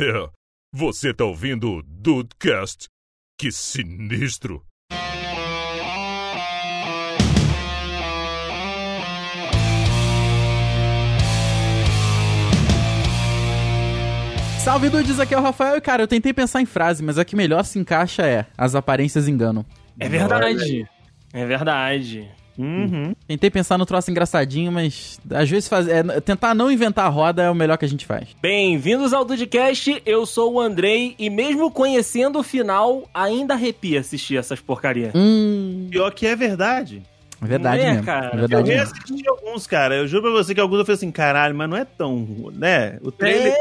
É, você tá ouvindo o Dudecast? Que sinistro! Salve dudes, aqui é o Rafael e cara, eu tentei pensar em frase, mas a que melhor se encaixa é as aparências enganam. É verdade. É verdade. Uhum. Tentei pensar no troço engraçadinho, mas às vezes faz... é, tentar não inventar a roda é o melhor que a gente faz. Bem-vindos ao Dudcast, eu sou o Andrei e mesmo conhecendo o final, ainda arrepia assistir essas porcarias. Hum, Pior que é verdade. é verdade Não é, mesmo. cara? É Eu verdade mesmo. reassisti alguns, cara. Eu juro pra você que alguns eu falei assim, caralho, mas não é tão. né? O trailer.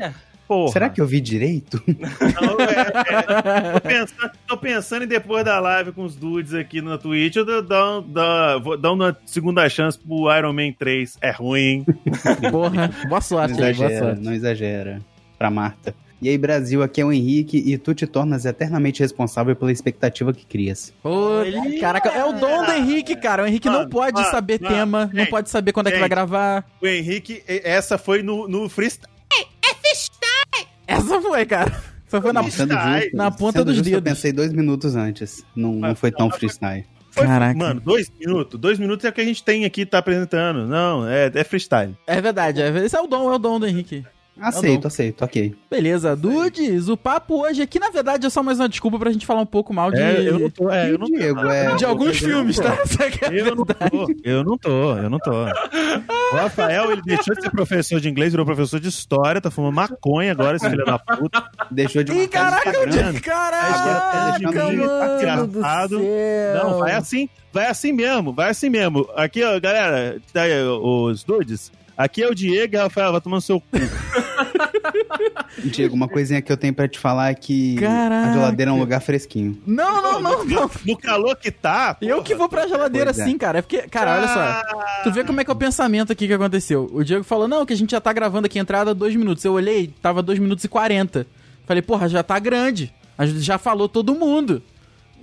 É. Porra. Será que eu vi direito? Não, é, é. Tô, pensando, tô pensando em depois da live com os dudes aqui na Twitch, eu dar, vou dar uma segunda chance pro Iron Man 3. É ruim, hein? Porra, boa Não sorte aí, boa exagera, sorte. não exagera. Pra Marta. E aí, Brasil, aqui é o Henrique e tu te tornas eternamente responsável pela expectativa que crias. Pô, caraca, é o dom do Henrique, cara. O Henrique não Mano, pode mano, saber mano, tema, não gente, pode saber quando é que gente. vai gravar. O Henrique, essa foi no, no freestyle. Essa foi, cara. Essa foi na, Freestyle. Sendo justo, na ponta sendo dos justo, Eu dedos. pensei dois minutos antes. Não, não foi tão freestyle. Foi- Caraca. Mano, dois minutos. Dois minutos é o que a gente tem aqui, tá apresentando. Não, é, é freestyle. É verdade, é, esse é o dom, é o dom do Henrique. Aceito, não. aceito, ok. Beleza, Dudes, o papo hoje aqui, na verdade, é só mais uma desculpa pra gente falar um pouco mal de, É, eu não tô. É, eu não tô. Diego, é- de alguns eu não filmes, tô. tá? É a Eu não tô, eu não tô, eu não tô. O Rafael, ele deixou de ser professor de inglês, virou professor de história, tá fumando maconha agora, esse filho da puta. Deixou de Ih, caraca, Instagram. Diego, caraca, tá deixando de mano do céu. Não, vai assim, vai assim mesmo, vai assim mesmo. Aqui, ó, galera, tá aí, os dudes. Aqui é o Diego e Rafael, vai tomando seu cu. Diego, uma coisinha que eu tenho pra te falar é que Caraca. a geladeira é um lugar fresquinho. Não, não, não, não. No calor que tá. Eu que vou pra geladeira Pois é. sim, cara. É porque, cara, olha só. Tu vê como é que é o pensamento aqui que aconteceu. O Diego falou, não, que a gente já tá gravando aqui a entrada dois minutos. Eu olhei, tava dois minutos e quarenta. Falei, porra, já tá grande. A gente já falou todo mundo.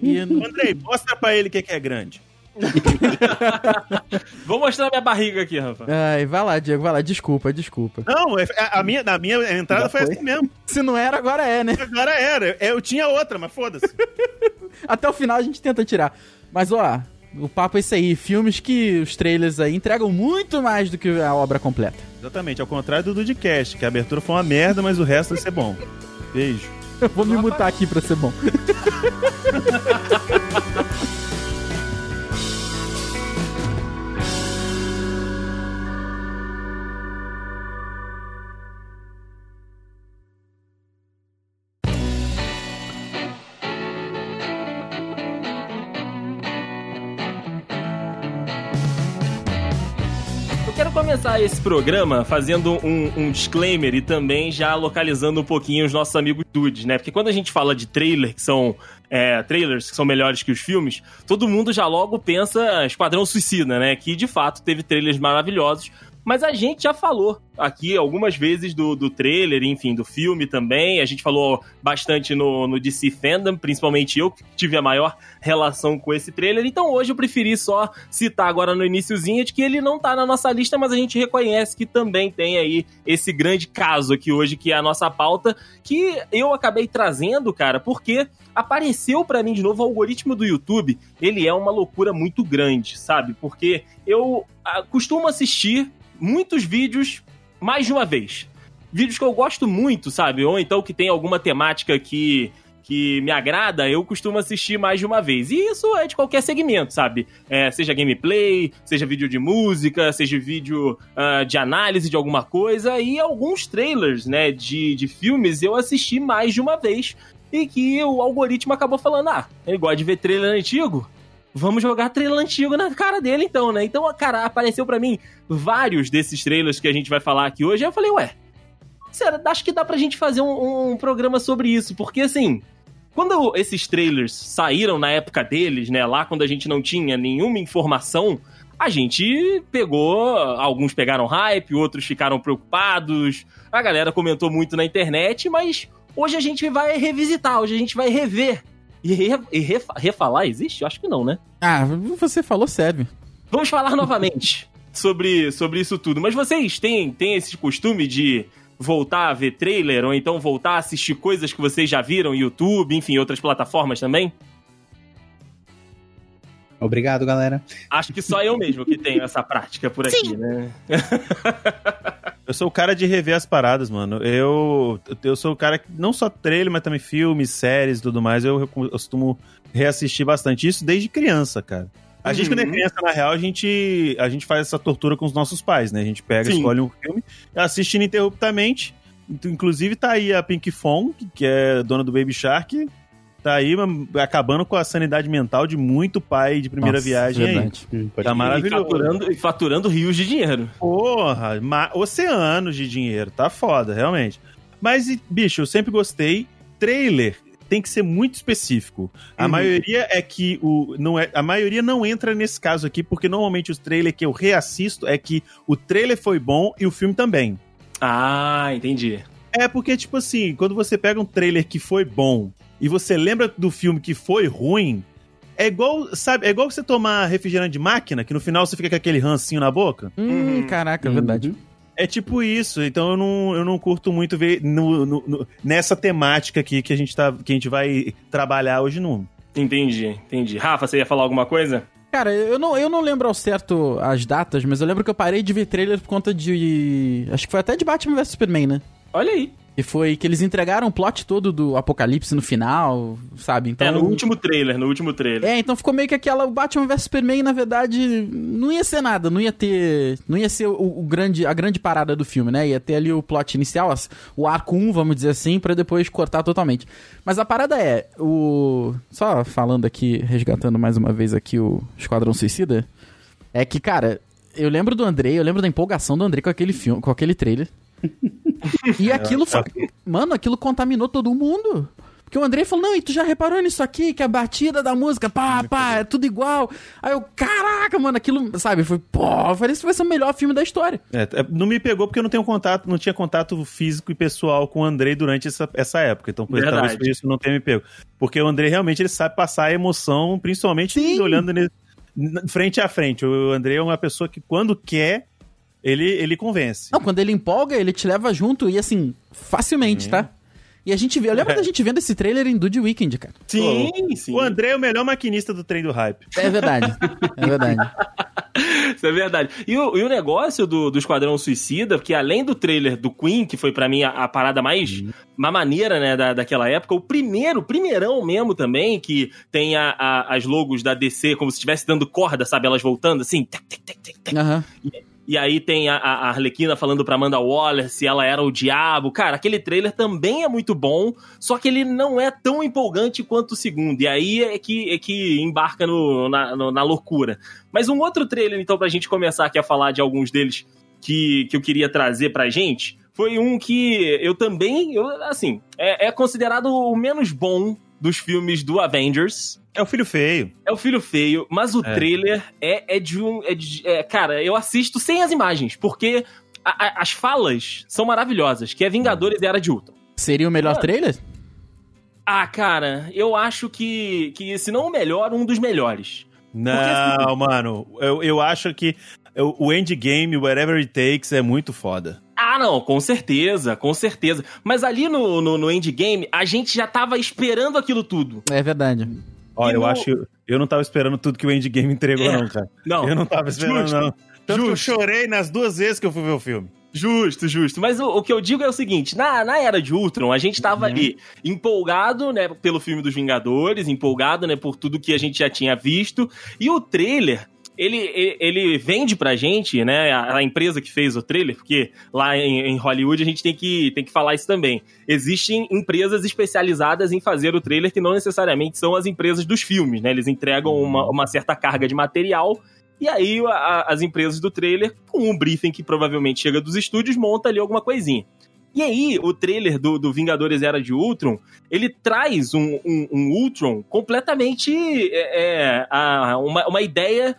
E Andrei, mostra pra ele o que que é grande. Vou mostrar minha barriga aqui, Rafa. Ai, vai lá, Diego, vai lá. Desculpa, desculpa. Não, é- a minha, na minha entrada foi, foi? assim mesmo. Se não era, agora é, né? Agora era. Eu tinha outra, mas foda-se. Até o final a gente tenta tirar. Mas, ó, o papo é esse aí. Filmes que os trailers aí entregam muito mais do que a obra completa. Exatamente, ao contrário do Dudcast, que a abertura foi uma merda, mas o resto vai ser bom. Beijo. Eu vou me mutar aqui pra ser bom. Começar esse programa fazendo um, um disclaimer e também já localizando um pouquinho os nossos amigos dudes, né? Porque quando a gente fala de trailer, que são é, trailers que são melhores que os filmes, todo mundo já logo pensa Esquadrão Suicida, né? Que de fato teve trailers maravilhosos. Mas a gente já falou aqui algumas vezes do, do trailer, enfim, do filme também. A gente falou bastante no, no DC Fandom, principalmente eu, que tive a maior relação com esse trailer. Então hoje eu preferi só citar agora no iniciozinho de que ele não tá na nossa lista, mas a gente reconhece que também tem aí esse grande caso aqui hoje, que é a nossa pauta, que eu acabei trazendo, cara, porque apareceu pra mim de novo o algoritmo do YouTube. Ele é uma loucura muito grande, sabe? Porque eu ah, costumo assistir muitos vídeos mais de uma vez. Vídeos que eu gosto muito, sabe? Ou então que tem alguma temática que que me agrada, eu costumo assistir mais de uma vez. E isso é de qualquer segmento, sabe? É, seja gameplay, seja vídeo de música, seja vídeo ah, de análise de alguma coisa. E alguns trailers, né, de, de filmes eu assisti mais de uma vez. E que o algoritmo acabou falando: ah, ele gosta de ver trailer antigo? Vamos jogar trailer antigo na cara dele, então, né? Então, cara, apareceu pra mim vários desses trailers que a gente vai falar aqui hoje. Aí eu falei, ué, Sério, acho que dá pra gente fazer um, um programa sobre isso, porque assim, quando esses trailers saíram na época deles, né, lá quando a gente não tinha nenhuma informação, a gente pegou, alguns pegaram hype, outros ficaram preocupados, a galera comentou muito na internet, mas hoje a gente vai revisitar, hoje a gente vai rever. E, re, e refa- refalar existe? Eu acho que não, né? Ah, você falou sério. Vamos falar novamente sobre, sobre isso tudo. Mas vocês têm, têm esse costume de voltar a ver trailer, ou então voltar a assistir coisas que vocês já viram, YouTube, enfim, outras plataformas também? Obrigado, galera. Acho que só eu mesmo que tenho essa prática por aqui, né? Eu sou o cara de rever as paradas, mano. Eu, eu sou o cara que não só trailer, mas também filmes, séries e tudo mais. Eu, costumo reassistir bastante isso desde criança, cara. A Uhum. gente, quando é criança, na real, a gente, a gente faz essa tortura com os nossos pais, né? A gente pega, Sim. escolhe um filme, assiste ininterruptamente. Inclusive, tá aí a Pink Fong, que é dona do Baby Shark. Tá aí mas, acabando com a sanidade mental de muito pai de primeira Nossa, viagem aí. verdade. Pode Tá ir. maravilhoso. E faturando, e faturando rios de dinheiro. Porra, oceanos de dinheiro, tá foda, realmente. Mas, bicho, eu sempre gostei. Trailer tem que ser muito específico. A Uhum. maioria é que o não é, a maioria não entra nesse caso aqui, porque normalmente os trailers que eu reassisto é que o trailer foi bom e o filme também. Ah, entendi. É porque tipo assim, quando você pega um trailer que foi bom e você lembra do filme que foi ruim, é igual, sabe, é igual você tomar refrigerante de máquina, que no final você fica com aquele rancinho na boca. Hum, Uhum. caraca, é verdade. Uhum. É tipo isso, então eu não, eu não curto muito ver no- no- no- nessa temática aqui que a, gente tá, que a gente vai trabalhar hoje no. Entendi, entendi. Rafa, você ia falar alguma coisa? Cara, eu não, eu não lembro ao certo as datas, mas eu lembro que eu parei de ver trailer por conta de. Acho que foi até de Batman vs Superman, né? Olha aí. E foi que eles entregaram o plot todo do apocalipse no final, sabe? Então. É, no último trailer, no último trailer. É, então ficou meio que aquela. O Batman vs Superman, na verdade, não ia ser nada, não ia ter. Não ia ser o, o grande, a grande parada do filme, né? Ia ter ali o plot inicial, as- o arco 1, vamos dizer assim, pra depois cortar totalmente. Mas a parada é, o. Só falando aqui, resgatando mais uma vez aqui o Esquadrão Suicida, é que, cara, eu lembro do Andrei, eu lembro da empolgação do Andrei com aquele filme, com aquele trailer. E aquilo foi. Mano, aquilo contaminou todo mundo. Porque o Andrei falou, não, e tu já reparou nisso aqui? Que a batida da música, pá, pá, é tudo igual. Aí eu, caraca, mano, aquilo, sabe, foi, pô, eu falei, isso vai ser o melhor filme da história. É, é, não me pegou porque eu não tenho contato, não tinha contato físico e pessoal com o Andrei durante essa, essa época. Então, por, talvez por isso não tenha me pego. Porque o Andrei realmente ele sabe passar a emoção, principalmente Sim. olhando frente a frente. O Andrei é uma pessoa que, quando quer, ele, ele convence. Não, quando ele empolga, ele te leva junto e assim, facilmente, tá? E a gente vê, eu lembro da gente vendo esse trailer em Dude Weekend, cara. Sim, sim. O Andrei é o melhor maquinista do trem do hype. É verdade, é verdade. Isso é verdade. E o, e o negócio do, do Esquadrão Suicida, que além do trailer do Queen, que foi pra mim a, a parada mais uma maneira, né, da, daquela época, o primeiro, o primeirão mesmo também, que tem a, a- as logos da DC como se estivesse dando corda, sabe? Elas voltando assim. tac, tac, tac, tac, tac. Aham. E aí tem a, a Arlequina falando pra Amanda Waller se ela era o diabo. Cara, aquele trailer também é muito bom, só que ele não é tão empolgante quanto o segundo. E aí é que, é que embarca no, na, no- na loucura. Mas um outro trailer, então, pra gente começar aqui a falar de alguns deles que, que eu queria trazer pra gente, foi um que eu também, eu, assim, é, é considerado o menos bom dos filmes do Avengers. É o filho feio. É o filho feio, mas o É. trailer é, é de um. É de- é, cara, eu assisto sem as imagens, porque a- a- as falas são maravilhosas, que é Vingadores e Era de Ultron. Seria o melhor Mano. trailer? Ah, cara, eu acho que, que se não o melhor, um dos melhores. Não, mano. Eu, eu acho que o o endgame, Whatever It Takes, é muito foda. Ah, não, com certeza, com certeza. Mas ali no, no, no endgame, a gente já tava esperando aquilo tudo. É verdade. Olha, E eu no- acho que eu não tava esperando tudo que o endgame entregou, É. não, cara. Não, Eu não tava esperando, Justo. não. Tanto que eu Justo. chorei nas duas vezes que eu fui ver o filme. Justo, justo. Mas o, o que eu digo é o seguinte: na, na era de Ultron, a gente tava ali empolgado, né, pelo filme dos Vingadores, empolgado, né, por tudo que a gente já tinha visto. E o trailer. Ele, ele, ele vende pra gente, né? A, a empresa que fez o trailer, porque lá em, em Hollywood a gente tem que, tem que falar isso também. Existem empresas especializadas em fazer o trailer que não necessariamente são as empresas dos filmes, né? Eles entregam uma, uma certa carga de material e aí a- a- as empresas do trailer, com um briefing que provavelmente chega dos estúdios, monta ali alguma coisinha. E aí, o trailer do, do Vingadores Era de Ultron, ele traz um, um, um Ultron completamente é, é, a- uma, uma ideia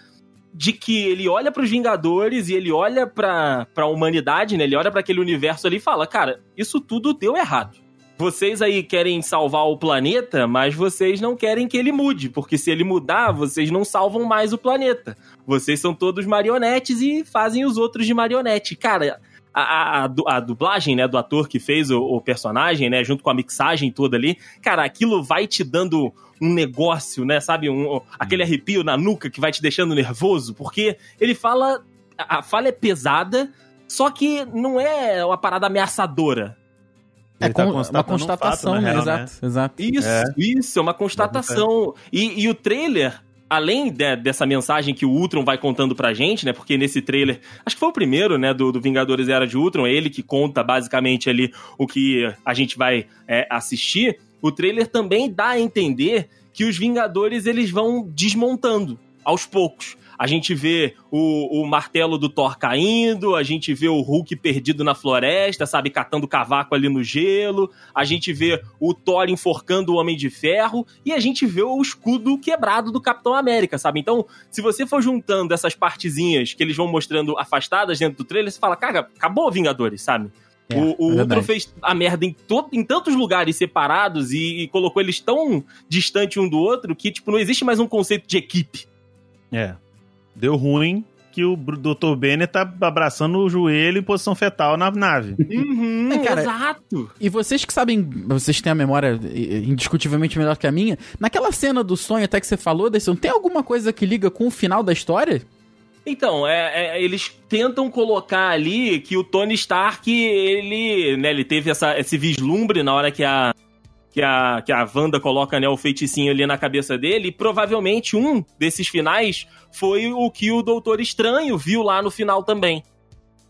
de que ele olha para os Vingadores e ele olha para a humanidade, né? Ele olha para aquele universo ali e fala, cara, isso tudo deu errado. Vocês aí querem salvar o planeta, mas vocês não querem que ele mude, porque se ele mudar, vocês não salvam mais o planeta. Vocês são todos marionetes e fazem os outros de marionete. Cara, a, a, a, dublagem, né, do ator que fez o, o, personagem, né, junto com a mixagem toda ali, cara, aquilo vai te dando um negócio, né, sabe, um, aquele arrepio na nuca que vai te deixando nervoso, porque ele fala, a fala é pesada, só que não é uma parada ameaçadora. É tá uma constatação, um fato, né? Exato, né? exato. Isso, é. isso, é uma constatação. E, e o trailer, além de, dessa mensagem que o Ultron vai contando pra gente, né? Porque nesse trailer, acho que foi o primeiro, né? Do, do Vingadores Era de Ultron, é ele que conta basicamente ali o que a gente vai é, assistir. O trailer também dá a entender que os Vingadores eles vão desmontando aos poucos. A gente vê o, o martelo do Thor caindo, a gente vê o Hulk perdido na floresta, sabe, catando cavaco ali no gelo, a gente vê o Thor enforcando o Homem de Ferro e a gente vê o escudo quebrado do Capitão América, sabe? Então, se você for juntando essas partezinhas que eles vão mostrando afastadas dentro do trailer, você fala, cara, acabou Vingadores, sabe? É, o o é Ultron fez a merda em, todo, em tantos lugares separados e, e, colocou eles tão distante um do outro que, tipo, não existe mais um conceito de equipe. É. Deu ruim que o Dr. Banner tá abraçando o joelho em posição fetal na nave. Uhum, é, cara, exato. E vocês que sabem, vocês têm a memória indiscutivelmente melhor que a minha, naquela cena do sonho até que você falou, Desson, tem alguma coisa que liga com o final da história? Então, é, é, eles tentam colocar ali que o Tony Stark, ele, né, ele teve essa, esse vislumbre na hora que a, que a, que a Wanda coloca né, o feiticinho ali na cabeça dele, e provavelmente um desses finais foi o que o Doutor Estranho viu lá no final também.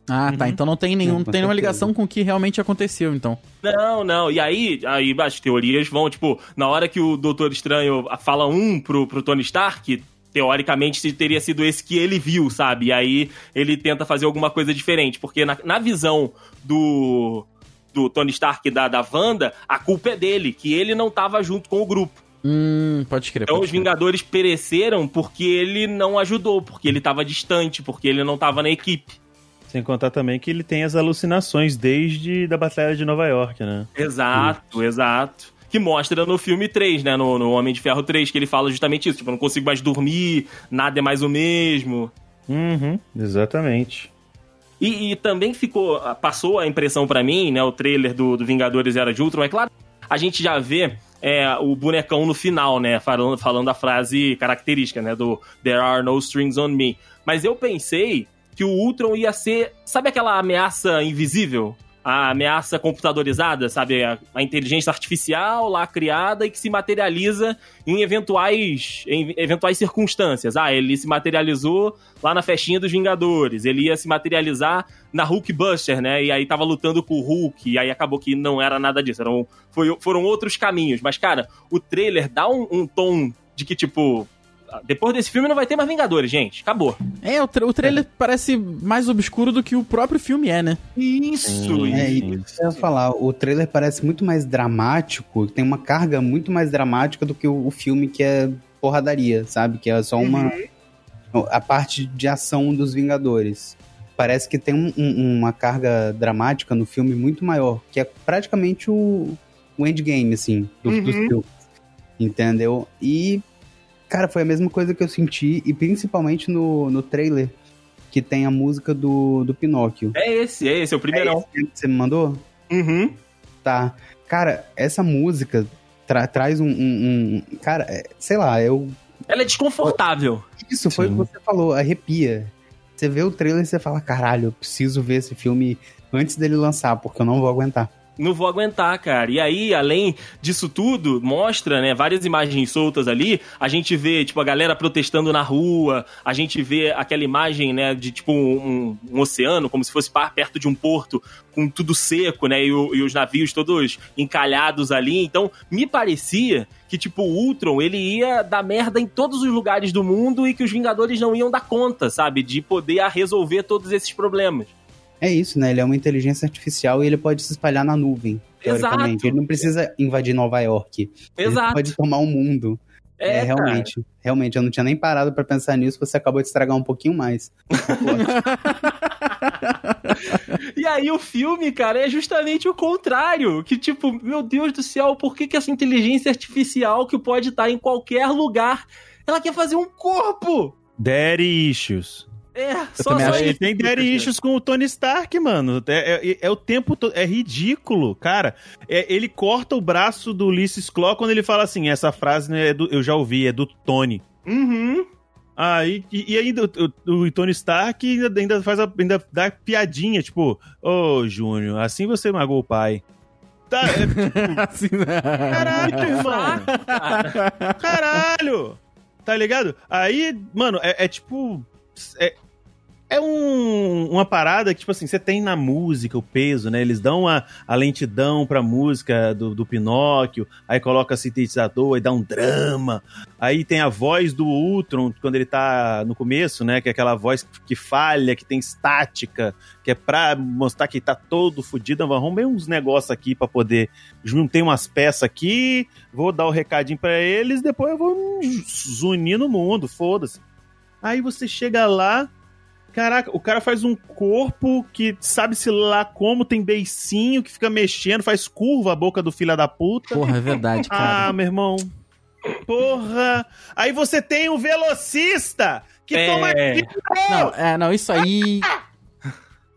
Ah, tá. uhum. tá. Então não tem nenhum, não, tem nenhuma ligação com o que realmente aconteceu, então. Não, não. E aí, aí as teorias vão, tipo, na hora que o Doutor Estranho fala um pro, pro Tony Stark, teoricamente teria sido esse que ele viu, sabe? E aí ele tenta fazer alguma coisa diferente. Porque na, na visão do, do Tony Stark da, da Wanda, a culpa é dele, que ele não tava junto com o grupo. Hum, pode crer. Então pode os Vingadores pereceram porque ele não ajudou, porque ele tava distante, porque ele não tava na equipe. Sem contar também que ele tem as alucinações desde da Batalha de Nova York, né? Exato, exato. Que mostra no filme 3, né? No, no Homem de Ferro 3, que ele fala justamente isso. Tipo, eu não consigo mais dormir, nada é mais o mesmo. Uhum, exatamente. E, e, também ficou, passou a impressão para mim, né, o trailer do, do Vingadores Era de Ultron, é claro, a gente já vê é, o bonecão no final, né, falando, falando a frase característica, né, do There are no strings on me. Mas eu pensei que o Ultron ia ser, sabe aquela ameaça invisível? A ameaça computadorizada, sabe? A, inteligência artificial lá criada e que se materializa em eventuais, em eventuais circunstâncias. Ah, ele se materializou lá na festinha dos Vingadores, ele ia se materializar na Hulk Buster, né? E aí tava lutando com o Hulk, e aí acabou que não era nada disso. Eram, foi, foram outros caminhos. Mas, cara, o trailer dá um, um tom de que, tipo, depois desse filme não vai ter mais Vingadores, gente. Acabou. É, o, tra o trailer é. parece mais obscuro do que o próprio filme é, né? Isso, é, isso. Eu ia falar, o trailer parece muito mais dramático, tem uma carga muito mais dramática do que o, o filme que é porradaria, sabe? Que é só uma. Uhum. A parte de ação dos Vingadores. Parece que tem um, um, uma carga dramática no filme muito maior, que é praticamente o, o endgame, assim, do, uhum. dos filmes. Entendeu? E Cara, foi a mesma coisa que eu senti, e principalmente no, no trailer, que tem a música do, do Pinóquio. É esse, é esse, é o primeirão. É esse que você me mandou? Uhum. Tá. Cara, essa música tra traz um, um, um, Cara, é, sei lá, eu. Ela é desconfortável. Isso, foi Sim. o que você falou, arrepia. Você vê o trailer e você fala: caralho, eu preciso ver esse filme antes dele lançar, porque eu não vou aguentar não vou aguentar, cara. E aí, além disso tudo, mostra, né, várias imagens soltas ali. A gente vê, tipo, a galera protestando na rua, a gente vê aquela imagem, né, de tipo um, um oceano, como se fosse perto de um porto, com tudo seco, né, e, o, e, os navios todos encalhados ali. Então, me parecia que, tipo, o Ultron, ele ia dar merda em todos os lugares do mundo e que os Vingadores não iam dar conta, sabe, de poder resolver todos esses problemas. É isso, né? Ele é uma inteligência artificial e ele pode se espalhar na nuvem. Teoricamente. Exato. Ele não precisa invadir Nova York. Exato. Ele pode tomar o mundo. É, é realmente. Cara. Realmente, eu não tinha nem parado para pensar nisso, você acabou de estragar um pouquinho mais. e aí o filme, cara, é justamente o contrário. Que tipo, meu Deus do céu, por que, que essa inteligência artificial que pode estar em qualquer lugar, ela quer fazer um corpo? Daddy issues. É, Eu só, também só acho. Ele tem daddy issues com o Tony Stark, mano. É, é- é o tempo todo. É ridículo, cara. É- ele corta o braço do Ulysses Claw quando ele fala assim: essa frase né, é do- eu já ouvi, é do Tony. Uhum. Ah, e, e ainda o, o- Tony Stark ainda, ainda faz a, ainda dá piadinha, tipo, ô Júnior, assim você magou o pai. Tá, é, Assim, né? caralho, irmão. Caralho! Tá ligado? Aí, mano, é, é tipo. É, é um- uma parada que, tipo assim, você tem na música o peso, né? Eles dão a, a lentidão pra música do, do Pinóquio, aí coloca sintetizador, aí dá um drama. Aí tem a voz do Ultron, quando ele tá no começo, né? Que é aquela voz que falha, que tem estática, que é pra mostrar que tá todo fudido. Vamos arrumar uns negócios aqui pra poder. Juntei umas peças aqui, vou dar o recadinho pra eles, depois eu vou zunir no mundo, foda-se. Aí você chega lá, caraca, o cara faz um corpo que sabe-se lá como, tem beicinho, que fica mexendo, faz curva a boca do filho da puta. Porra, é verdade, cara. Ah, meu irmão. Porra! Aí você tem um velocista que É. toma tiro. Não, é, não, isso aí.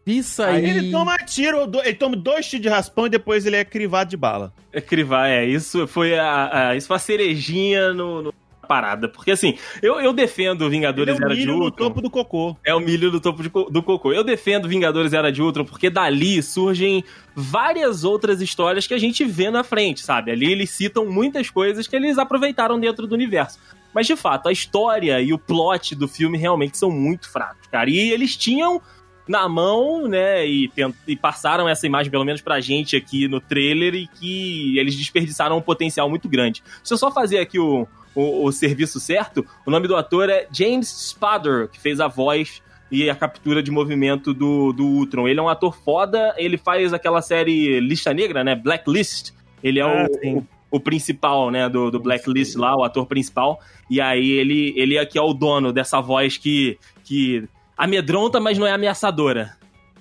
Isso aí. Aí ele toma tiro, ele toma dois tiros de raspão e depois ele é crivado de bala. É crivar, é. Isso foi a, a- isso foi a cerejinha no, no- parada. Porque assim, eu, eu defendo é Vingadores o Era de milho no Ultron. topo do cocô. É o milho do topo de do cocô. Eu defendo Vingadores Era de Ultron porque dali surgem várias outras histórias que a gente vê na frente, sabe? Ali eles citam muitas coisas que eles aproveitaram dentro do universo. Mas de fato, a história e o plot do filme realmente são muito fracos, cara. E eles tinham na mão, né, e, e passaram essa imagem, pelo menos pra gente aqui no trailer, e que eles desperdiçaram um potencial muito grande. Deixa eu só fazer aqui o, o, o serviço certo. O nome do ator é James Spader, que fez a voz e a captura de movimento do, do Ultron. Ele é um ator foda, ele faz aquela série Lista Negra, né, Blacklist. Ele é Ah, o, o, o principal, né, do, do Blacklist lá, o ator principal. E aí ele, ele aqui é o dono dessa voz que, que amedronta, mas não é ameaçadora.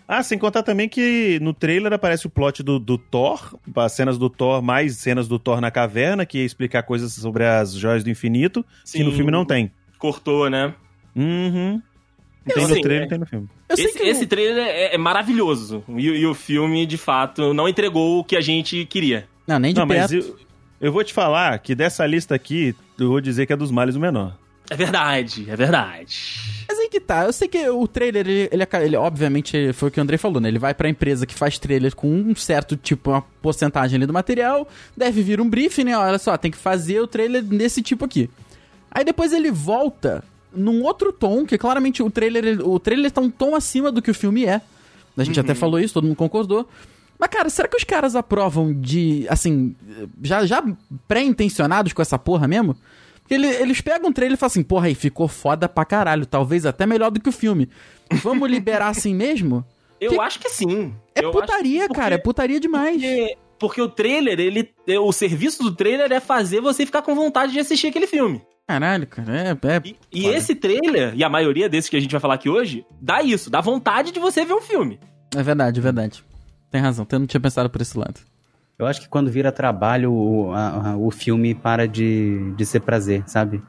Ah, sem contar também que no trailer aparece o plot do, do Thor, as cenas do Thor, mais cenas do Thor na caverna, que ia explicar coisas sobre as joias do infinito, que no Sim. filme não tem. Cortou, né? Uhum. Tem Eu no sei, trailer, é. tem no filme. Eu sei Esse, que esse trailer é, é maravilhoso. E, e o filme, de fato, não entregou o que a gente queria. Não, nem de Não, mas perto. eu, eu vou te falar que dessa lista aqui, eu vou dizer que é dos males o menor. É verdade, é verdade. Mas aí que tá, eu sei que o trailer, ele, ele, ele, obviamente, foi o que o Andrei falou, né? Ele vai pra empresa que faz trailer com um certo, tipo, uma porcentagem ali do material, deve vir um briefing, né? Olha só, tem que fazer o trailer desse tipo aqui. Aí depois ele volta num outro tom, que claramente o trailer, o trailer tá um tom acima do que o filme é. A gente até falou isso, todo mundo concordou. Mas, cara, será que os caras aprovam de, assim, já, já pré-intencionados com essa porra mesmo? Porque ele- eles pegam um trailer e falam assim, porra, aí ficou foda pra caralho, talvez até melhor do que o filme. Vamos liberar assim mesmo? Eu Que- acho que sim. É Eu putaria, cara, é putaria demais. Porque, porque o trailer, ele. O serviço do trailer é fazer você ficar com vontade de assistir aquele filme. Caralho, cara, é... é... E, e esse trailer, e a maioria desses que a gente vai falar aqui hoje, dá isso, dá vontade de você ver o filme. É verdade, é verdade. Tem razão, eu não tinha pensado por esse lado. Eu acho que quando vira trabalho, o, a- a- o filme para de, de ser prazer, sabe?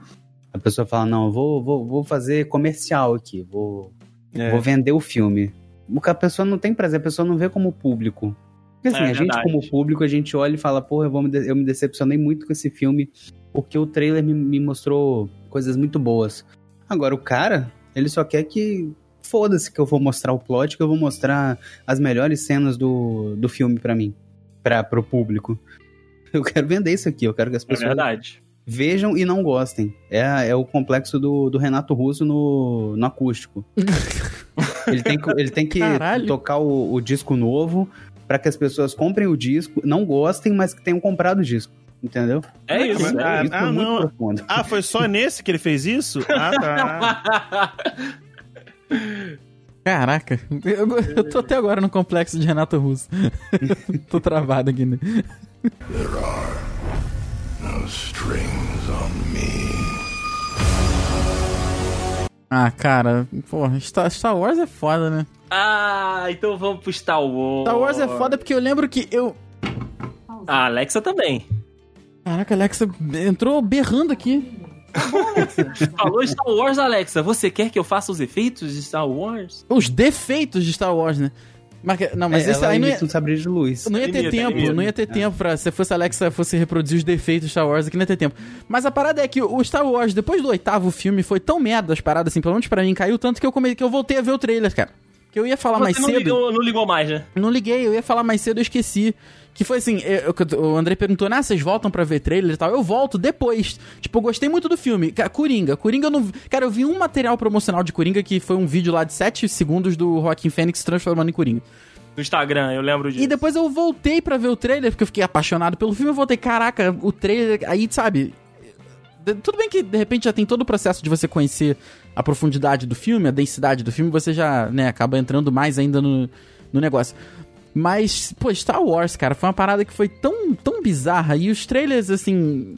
A pessoa fala, não, eu vou, vou, vou fazer comercial aqui, vou, É. vou vender o filme. O que a pessoa não tem prazer, a pessoa não vê como público. Porque assim, É a gente verdade. como público, a gente olha e fala, porra, eu, vou me eu me decepcionei muito com esse filme, porque o trailer me, me mostrou coisas muito boas. Agora, o cara, ele só quer que... Foda-se que eu vou mostrar o plot, que eu vou mostrar as melhores cenas do, do filme pra mim para pro público. Eu quero vender isso aqui, eu quero que as É pessoas verdade. vejam e não gostem. É, é o complexo do, do Renato Russo no, no acústico. ele tem que, ele tem que Caralho. tocar o, o disco novo para que as pessoas comprem o disco, não gostem, mas que tenham comprado o disco. Entendeu? É isso. Isso, Ah, isso ah, é muito não. profundo. Ah, foi só nesse que ele fez isso? Ah, tá. Caraca, eu, eu tô até agora no complexo de Renato Russo. tô travado aqui, né? No strings on me. Ah, cara, porra, Star, Star Wars é foda, né? ah, então vamos pro Star Wars. Star Wars é foda porque eu lembro que eu. A Alexa também. Caraca, a Alexa entrou berrando aqui. Falou Star Wars, Alexa. Você quer que eu faça os efeitos de Star Wars? Os defeitos de Star Wars, né? Mas, não, mas É, esse aí não ia, um sabre de luz. não ia ter tempo, não ia ter tempo pra. Se fosse a Alexa fosse reproduzir os defeitos de Star Wars aqui, não ia ter tempo. Mas a parada é que o Star Wars, depois do oitavo filme, foi tão merda as paradas, assim, pelo menos pra mim, caiu tanto que eu, come... que eu voltei a ver o trailer, cara. Que eu ia falar mais Você não cedo. ligou, não ligou mais, né? Não liguei, eu ia falar mais cedo, eu esqueci. Que foi assim, eu- eu- o André perguntou, né, vocês voltam pra ver trailer e tal? Eu volto depois. Tipo, eu gostei muito do filme. Coringa. Coringa eu não... Cara, eu vi um material promocional de Coringa que foi um vídeo lá de 7 segundos do Joaquim Fênix se transformando em Coringa. No Instagram, eu lembro disso. E depois eu voltei pra ver o trailer, porque eu fiquei apaixonado pelo filme. Eu voltei, caraca, o trailer. Aí, sabe. Tudo bem que de repente já tem todo o processo de você conhecer a profundidade do filme, a densidade do filme, você já, né, acaba entrando mais ainda no, no negócio. Mas, pô, Star Wars, cara, foi uma parada que foi tão, tão bizarra. E os trailers, assim.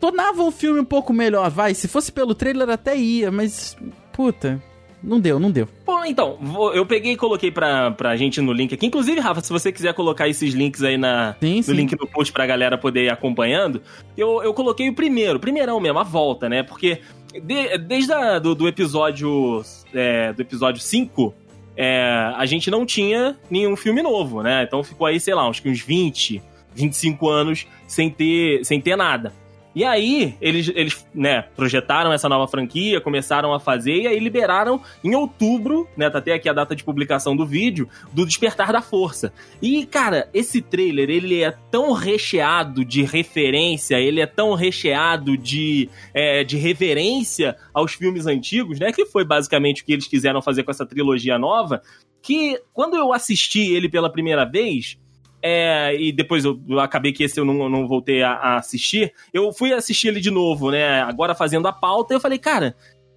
tornavam o filme um pouco melhor, vai. Se fosse pelo trailer até ia, mas. Puta. Não deu, não deu. Bom, então, vou- eu peguei e coloquei pra, pra gente no link aqui. Inclusive, Rafa, se você quiser colocar esses links aí na, Sim, no sim. link no post pra galera poder ir acompanhando, eu, eu coloquei o primeiro, o primeirão mesmo, a volta, né? Porque de- desde a, do, do episódio é, do episódio 5, é, a gente não tinha nenhum filme novo, né? Então ficou aí, sei lá, uns, uns 20, 25 anos sem ter, sem ter nada. E aí, eles, eles né, projetaram essa nova franquia, começaram a fazer, e aí liberaram em outubro, né? Tá até aqui a data de publicação do vídeo, do Despertar da Força. E, cara, esse trailer, ele é tão recheado de referência, ele é tão recheado de, é, de reverência aos filmes antigos, né? Que foi basicamente o que eles quiseram fazer com essa trilogia nova, que quando eu assisti ele pela primeira vez, é, e depois eu, eu acabei que esse eu não, não voltei a, a assistir. Eu fui assistir ele de novo, né? Agora fazendo a pauta, eu falei, cara,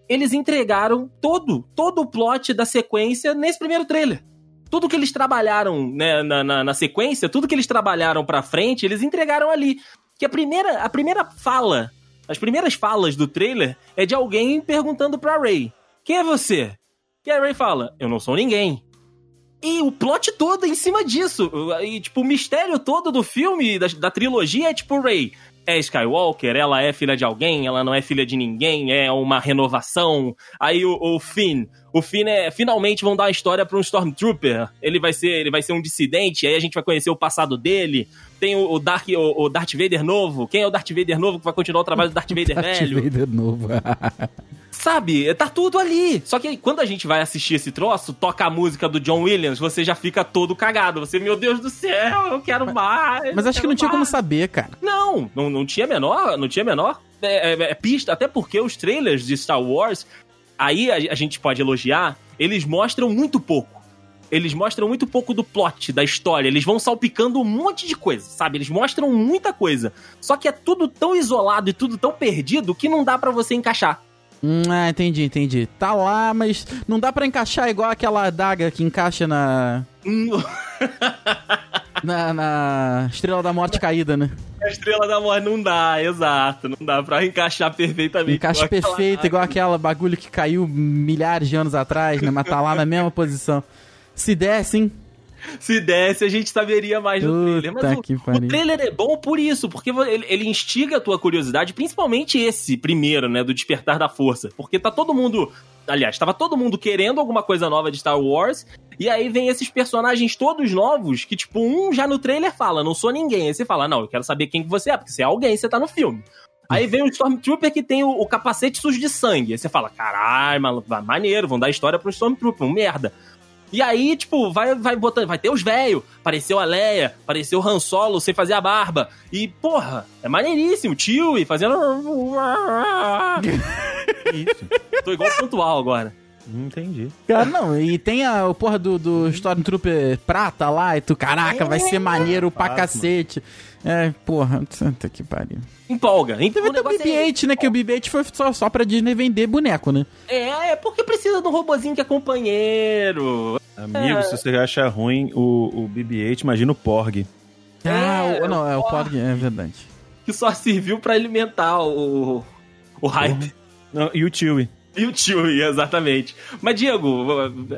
eles entregaram todo, todo o plot da sequência nesse primeiro trailer. Tudo que eles trabalharam né, na, na, na sequência, tudo que eles trabalharam pra frente, eles entregaram ali. Que a primeira, a primeira fala, as primeiras falas do trailer é de alguém perguntando pra Ray: Quem é você? E a Ray fala: Eu não sou ninguém. E o plot todo é em cima disso. E, tipo, o mistério todo do filme, da, da trilogia, é tipo, Ray é Skywalker, ela é filha de alguém, ela não é filha de ninguém, é uma renovação. Aí o, o Finn, o Finn é, finalmente vão dar a história para um Stormtrooper. Ele vai ser, ele vai ser um dissidente, aí a gente vai conhecer o passado dele. Tem o, o Dark, o, o Darth Vader novo. Quem é o Darth Vader novo que vai continuar o trabalho do Darth Vader Darth velho? Vader novo. Sabe? Tá tudo ali. Só que quando a gente vai assistir esse troço, toca a música do John Williams, você já fica todo cagado. Você, meu Deus do céu, eu quero mais. Mas acho que não tinha como mais. saber, cara. Não, não, não tinha menor, não tinha menor é, é, é pista, até porque os trailers de Star Wars, aí a, a gente pode elogiar, eles mostram muito pouco. Eles mostram muito pouco do plot, da história. Eles vão salpicando um monte de coisa, sabe? Eles mostram muita coisa. Só que é tudo tão isolado e tudo tão perdido que não dá pra você encaixar. Hum, ah, entendi, entendi. Tá lá, mas não dá pra encaixar igual aquela adaga que encaixa na. Na, na Estrela da Morte Caída, né? A estrela da morte não dá, exato. Não dá pra encaixar perfeitamente. Encaixa aquela perfeito, adaga. igual aquela bagulho que caiu milhares de anos atrás, né? Mas tá lá na mesma posição. Se desse, hein? Se desse, a gente saberia mais no trailer. Mas o, o trailer é bom por isso, porque ele, ele instiga a tua curiosidade, principalmente esse primeiro, né, do Despertar da Força. Porque tá todo mundo. Aliás, tava todo mundo querendo alguma coisa nova de Star Wars. E aí vem esses personagens todos novos, que, tipo, um já no trailer fala, não sou ninguém. Aí você fala, não, eu quero saber quem que você é, porque você é alguém, você tá no filme. Aí vem o Stormtrooper que tem o, o capacete sujo de sangue. Aí você fala, caralho, maneiro, vão dar história pro Stormtrooper, um merda. E aí, tipo, vai, vai botando, vai ter os velhos. Apareceu a Leia, apareceu o Han Solo sem fazer a barba. E, porra, é maneiríssimo. Tio e fazendo. Isso. Tô igual pontual agora. Não entendi. Cara, não, e tem a o porra do, do Stormtrooper prata lá, e tu, caraca, vai ser maneiro pra cacete. É, porra, santa que pariu. Empolga. Então, Teve o até o negócio é- BB-8, né? Que o BB-8 foi só, só pra Disney vender boneco, né? É, é porque precisa de um robozinho que é companheiro. Amigo, É. se você acha ruim o, o BB-8, imagina o Porg. Ah, É, o, não, é o. Pod, é verdade. Que só serviu pra alimentar o, o hype. Não, e o Chewie. E o Chewie, exatamente. Mas, Diego,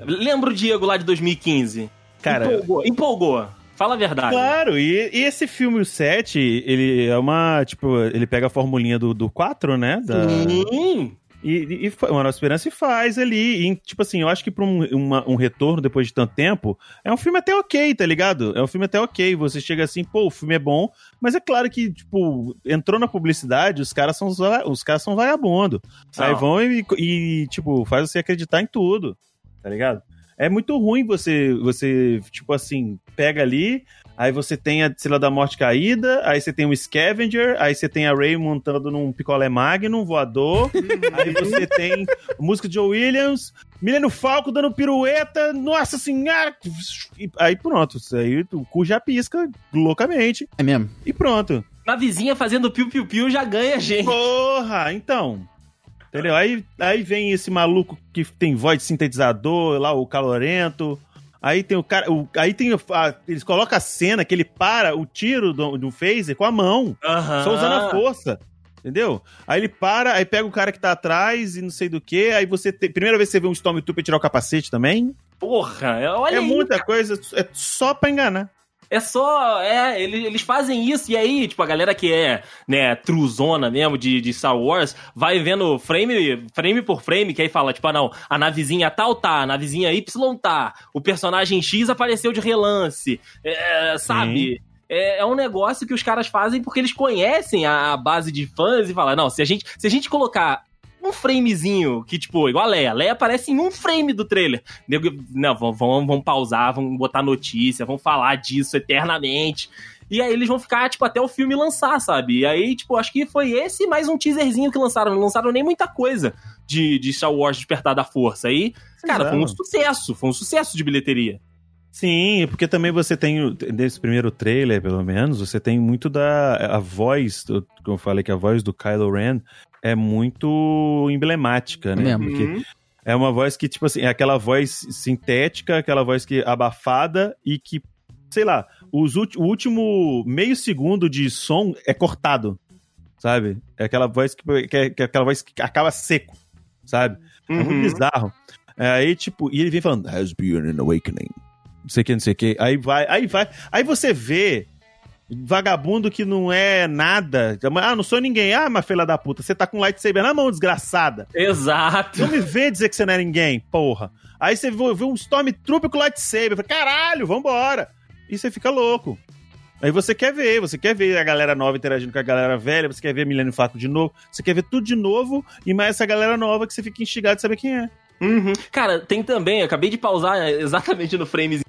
lembra o Diego lá de 2015? Cara, Empolgou. empolgou. Fala a verdade. Claro, e, e esse filme, o 7, ele é uma. Tipo, ele pega a formulinha do, do 4, né? Da, Sim. E, e foi uma Nova Esperança e faz ali. E, tipo assim, eu acho que pra um, uma- um retorno depois de tanto tempo, é um filme até ok, tá ligado? É um filme até ok. Você chega assim, pô, o filme é bom, mas é claro que, tipo, entrou na publicidade, os caras são, os caras são vagabundo. Aí São. vão e, e, tipo, faz você acreditar em tudo, tá ligado? É muito ruim você, você, tipo assim, pega ali, aí você tem a Estrela da Morte caída, aí você tem o Scavenger, aí você tem a Ray montando num picolé Magnum voador, aí você tem música de Joe Williams, Milênio Falco dando pirueta, nossa senhora! E aí pronto, aí o cu já pisca loucamente, É mesmo. e pronto. Na vizinha fazendo piu-piu-piu já ganha gente. Porra, então. Entendeu? Aí, aí vem esse maluco que tem voz de sintetizador, lá o calorento. Aí tem o cara. o- aí tem. o- a- eles colocam a cena que ele para o tiro do, do phaser com a mão. Só usando a força. Entendeu? Aí ele para, aí pega o cara que tá atrás e não sei do que. Aí você tem. Primeira vez que você vê um Stormtrooper tirar o capacete também. Porra, olha é aí, muita coisa. É só pra enganar. É só. É, eles, eles fazem isso, e aí, tipo, a galera que é, né, truzona mesmo de, de Star Wars, vai vendo frame, frame por frame, que aí fala, tipo, ah, não, a navezinha tal tá, a navezinha Y tá, o personagem X apareceu de relance, é, sabe? É, é um negócio que os caras fazem porque eles conhecem a, a base de fãs e falam, não, se a gente, se a gente colocar um framezinho que, tipo, igual a Leia. A Leia aparece em um frame do trailer. Nego, não, vamos, vamos pausar, vamos botar notícia, vamos falar disso eternamente. E aí eles vão ficar, tipo, até o filme lançar, sabe? E aí, tipo, acho que foi esse mais um teaserzinho que lançaram. Não lançaram nem muita coisa de, de Star Wars Despertar da Força. Aí, cara, foi um sucesso. Foi um sucesso de bilheteria. Sim, porque também você tem, nesse primeiro trailer, pelo menos, você tem muito da. A voz, como eu falei, que a voz do Kylo Ren é muito emblemática, né? Mesmo. Porque Uhum. é uma voz que, tipo assim, é aquela voz sintética, aquela voz que abafada e que, sei lá, os o último meio segundo de som é cortado, sabe? É aquela voz que, que é, que é aquela voz que acaba seco, sabe? É muito Uhum. bizarro. É, aí, tipo, e ele vem falando, has been an awakening. Não sei o que, não sei o que. Aí vai, aí vai. Aí você vê vagabundo que não é nada. Ah, não sou ninguém. Ah, mas filha da puta, você tá com lightsaber na mão, desgraçada. Exato. Não me vê dizer que você não é ninguém, porra. Aí você vê um Stormtrooper com lightsaber. Fala, Caralho, vambora. E você fica louco. Aí você quer ver, você quer ver a galera nova interagindo com a galera velha, você quer ver Milênio Faco de novo, você quer ver tudo de novo e mais essa galera nova que você fica instigado de saber quem é. Uhum. Cara, tem também, eu acabei de pausar exatamente no frame.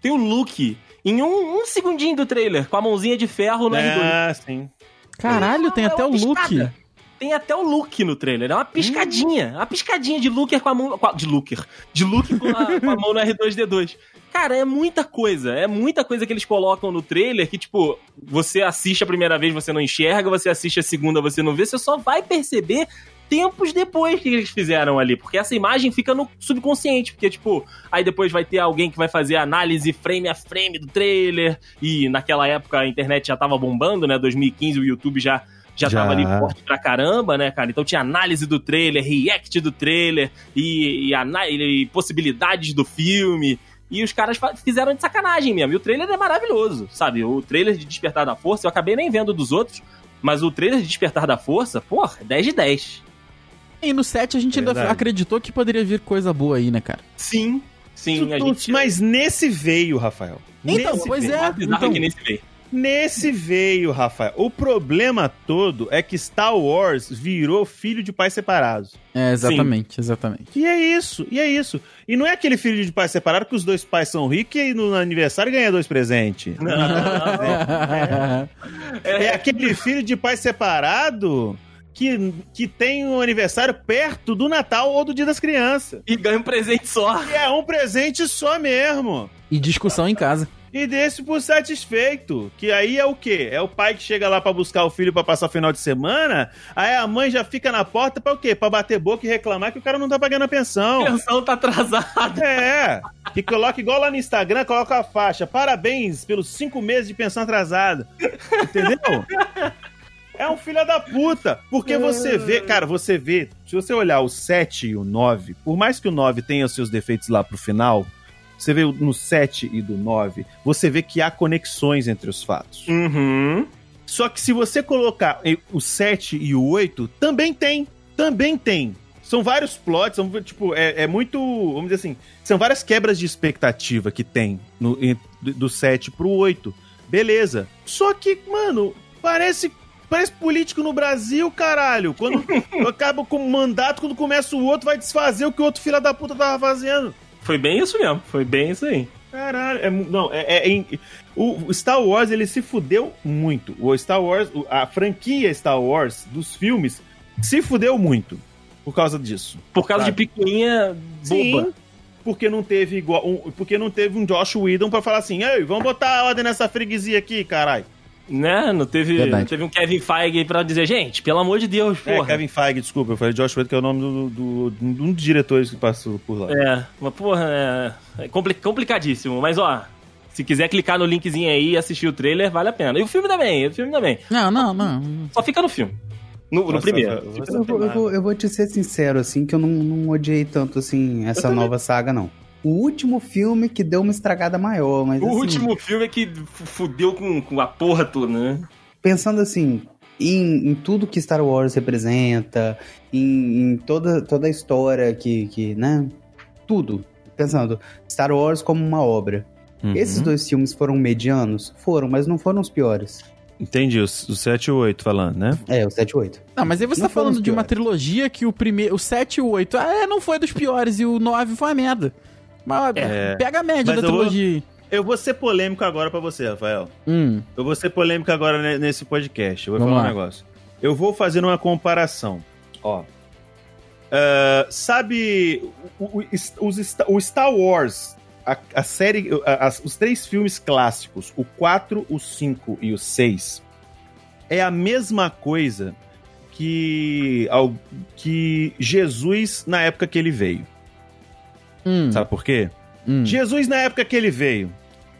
Tem o Luke em um, um segundinho do trailer, com a mãozinha de ferro no R2. Ah, sim. Caralho, tem É até uma o look. piscada. Tem até o Luke no trailer. É uma piscadinha. Uma piscadinha de Luke com a mão. com a- de Luke. De Luke com a, com a mão no R2D2. Cara, é muita coisa. É muita coisa que eles colocam no trailer que, tipo, você assiste a primeira vez, você não enxerga, você assiste a segunda, você não vê, você só vai perceber tempos depois que eles fizeram ali. Porque essa imagem fica no subconsciente. Porque, tipo, aí depois vai ter alguém que vai fazer análise frame a frame do trailer. E naquela época a internet já tava bombando, né? 2015 o YouTube já. Já, Já. tava ali forte pra caramba, né, cara? Então tinha análise do trailer, react do trailer e, e, e possibilidades do filme. E os caras fizeram de sacanagem mesmo. E o trailer é maravilhoso, sabe? O trailer de Despertar da Força, eu acabei nem vendo dos outros, mas o trailer de Despertar da Força, porra, 10 de 10. E no 7 a gente ainda acreditou que poderia vir coisa boa aí, né, cara? Sim, sim, a gente... Mas nesse veio, Rafael. Então, Nesse pois veio. é. Então- que nem se vê. Nesse veio, Rafael. O problema todo é que Star Wars virou filho de pais separados. É, exatamente, exatamente. E é isso, e é isso. E não é aquele filho de pais separados que os dois pais são ricos e no aniversário ganha dois presentes. É aquele filho de pai separado que, que tem um aniversário perto do Natal ou do Dia das Crianças. E ganha um presente só. E é um presente só mesmo. e discussão em casa. E desse por satisfeito. Que aí é o quê? É o pai que chega lá pra buscar o filho pra passar o final de semana. Aí a mãe já fica na porta pra o quê? Pra bater boca e reclamar que o cara não tá pagando a A pensão. pensão tá atrasada. É. Que coloca igual lá no Instagram, coloca a faixa. Parabéns pelos cinco meses de pensão atrasada. Entendeu? É um filho da puta. Porque você vê, cara, você vê, se você olhar o 7 e o 9, por mais que o 9 tenha os seus defeitos lá pro final, você vê no 7 e do 9, você vê que há conexões entre os fatos. Uhum. Só que se você colocar o 7 e o 8, também tem. Também tem. São vários plots, são, tipo, é, é muito. Vamos dizer assim, são várias quebras de expectativa que tem no, do 7 pro 8. Beleza. Só que, mano, parece. Parece político no Brasil, caralho. Quando acaba com o mandato, quando começa o outro, vai desfazer o que o outro filho da puta tava fazendo. Foi bem isso mesmo, foi bem isso aí. Caralho, é, não, é, é, é, o Star Wars ele se fudeu muito. O Star Wars, a franquia Star Wars dos filmes se fudeu muito por causa disso. Por causa sabe? de picuinha boba. Sim, porque não teve igual, um, porque não teve um Josh Whedon para falar assim, ei, vamos botar a ordem nessa freguesia aqui, caralho. Né? Não teve, não teve um Kevin Feige pra dizer, gente, pelo amor de Deus, porra. É, Kevin Feige, desculpa, eu falei Josh Whedon, que é o nome do, do, do, de um dos diretores que passou por lá. É, mas porra, é, é complicadíssimo. Mas ó, se quiser clicar no linkzinho aí e assistir o trailer, vale a pena. E o filme também, o filme também. Não, não, não. Só fica no filme. No, Nossa, no primeiro. eu- Eu vou, eu, vou, eu vou te ser sincero, assim, que eu não, não odiei tanto, assim, essa nova saga, não. O último filme que deu uma estragada maior, mas O assim, último filme é que fudeu com, com a porra toda, né? pensando assim, em, em tudo que Star Wars representa, em, em toda, toda a história que, que, né? Tudo. Pensando, Star Wars como uma obra. Uhum. Esses dois filmes foram medianos? Foram, mas não foram os piores. Entendi, os, os 7 e o 8 falando, né? É, o 7 e 8. Não, mas aí você Não tá falando de uma trilogia que o primeiro, o 7 e o 8, ah, é, não foi dos piores e o 9 foi a merda. Mas É. pega a média Mas da eu vou- trilogia. Eu vou ser polêmico agora pra você, Rafael. Hum, Eu vou ser polêmico agora ne- nesse podcast. Eu vou Vamos falar lá. um negócio. Eu vou fazer uma comparação. Ó. Ah, sabe o, o- os o Star Wars, a, a série, a- os três filmes clássicos, o 4, o 5 e o 6, é a mesma coisa que, ao- que Jesus na época que ele veio. Hum, Sabe por quê? hum. Jesus, na época que ele veio,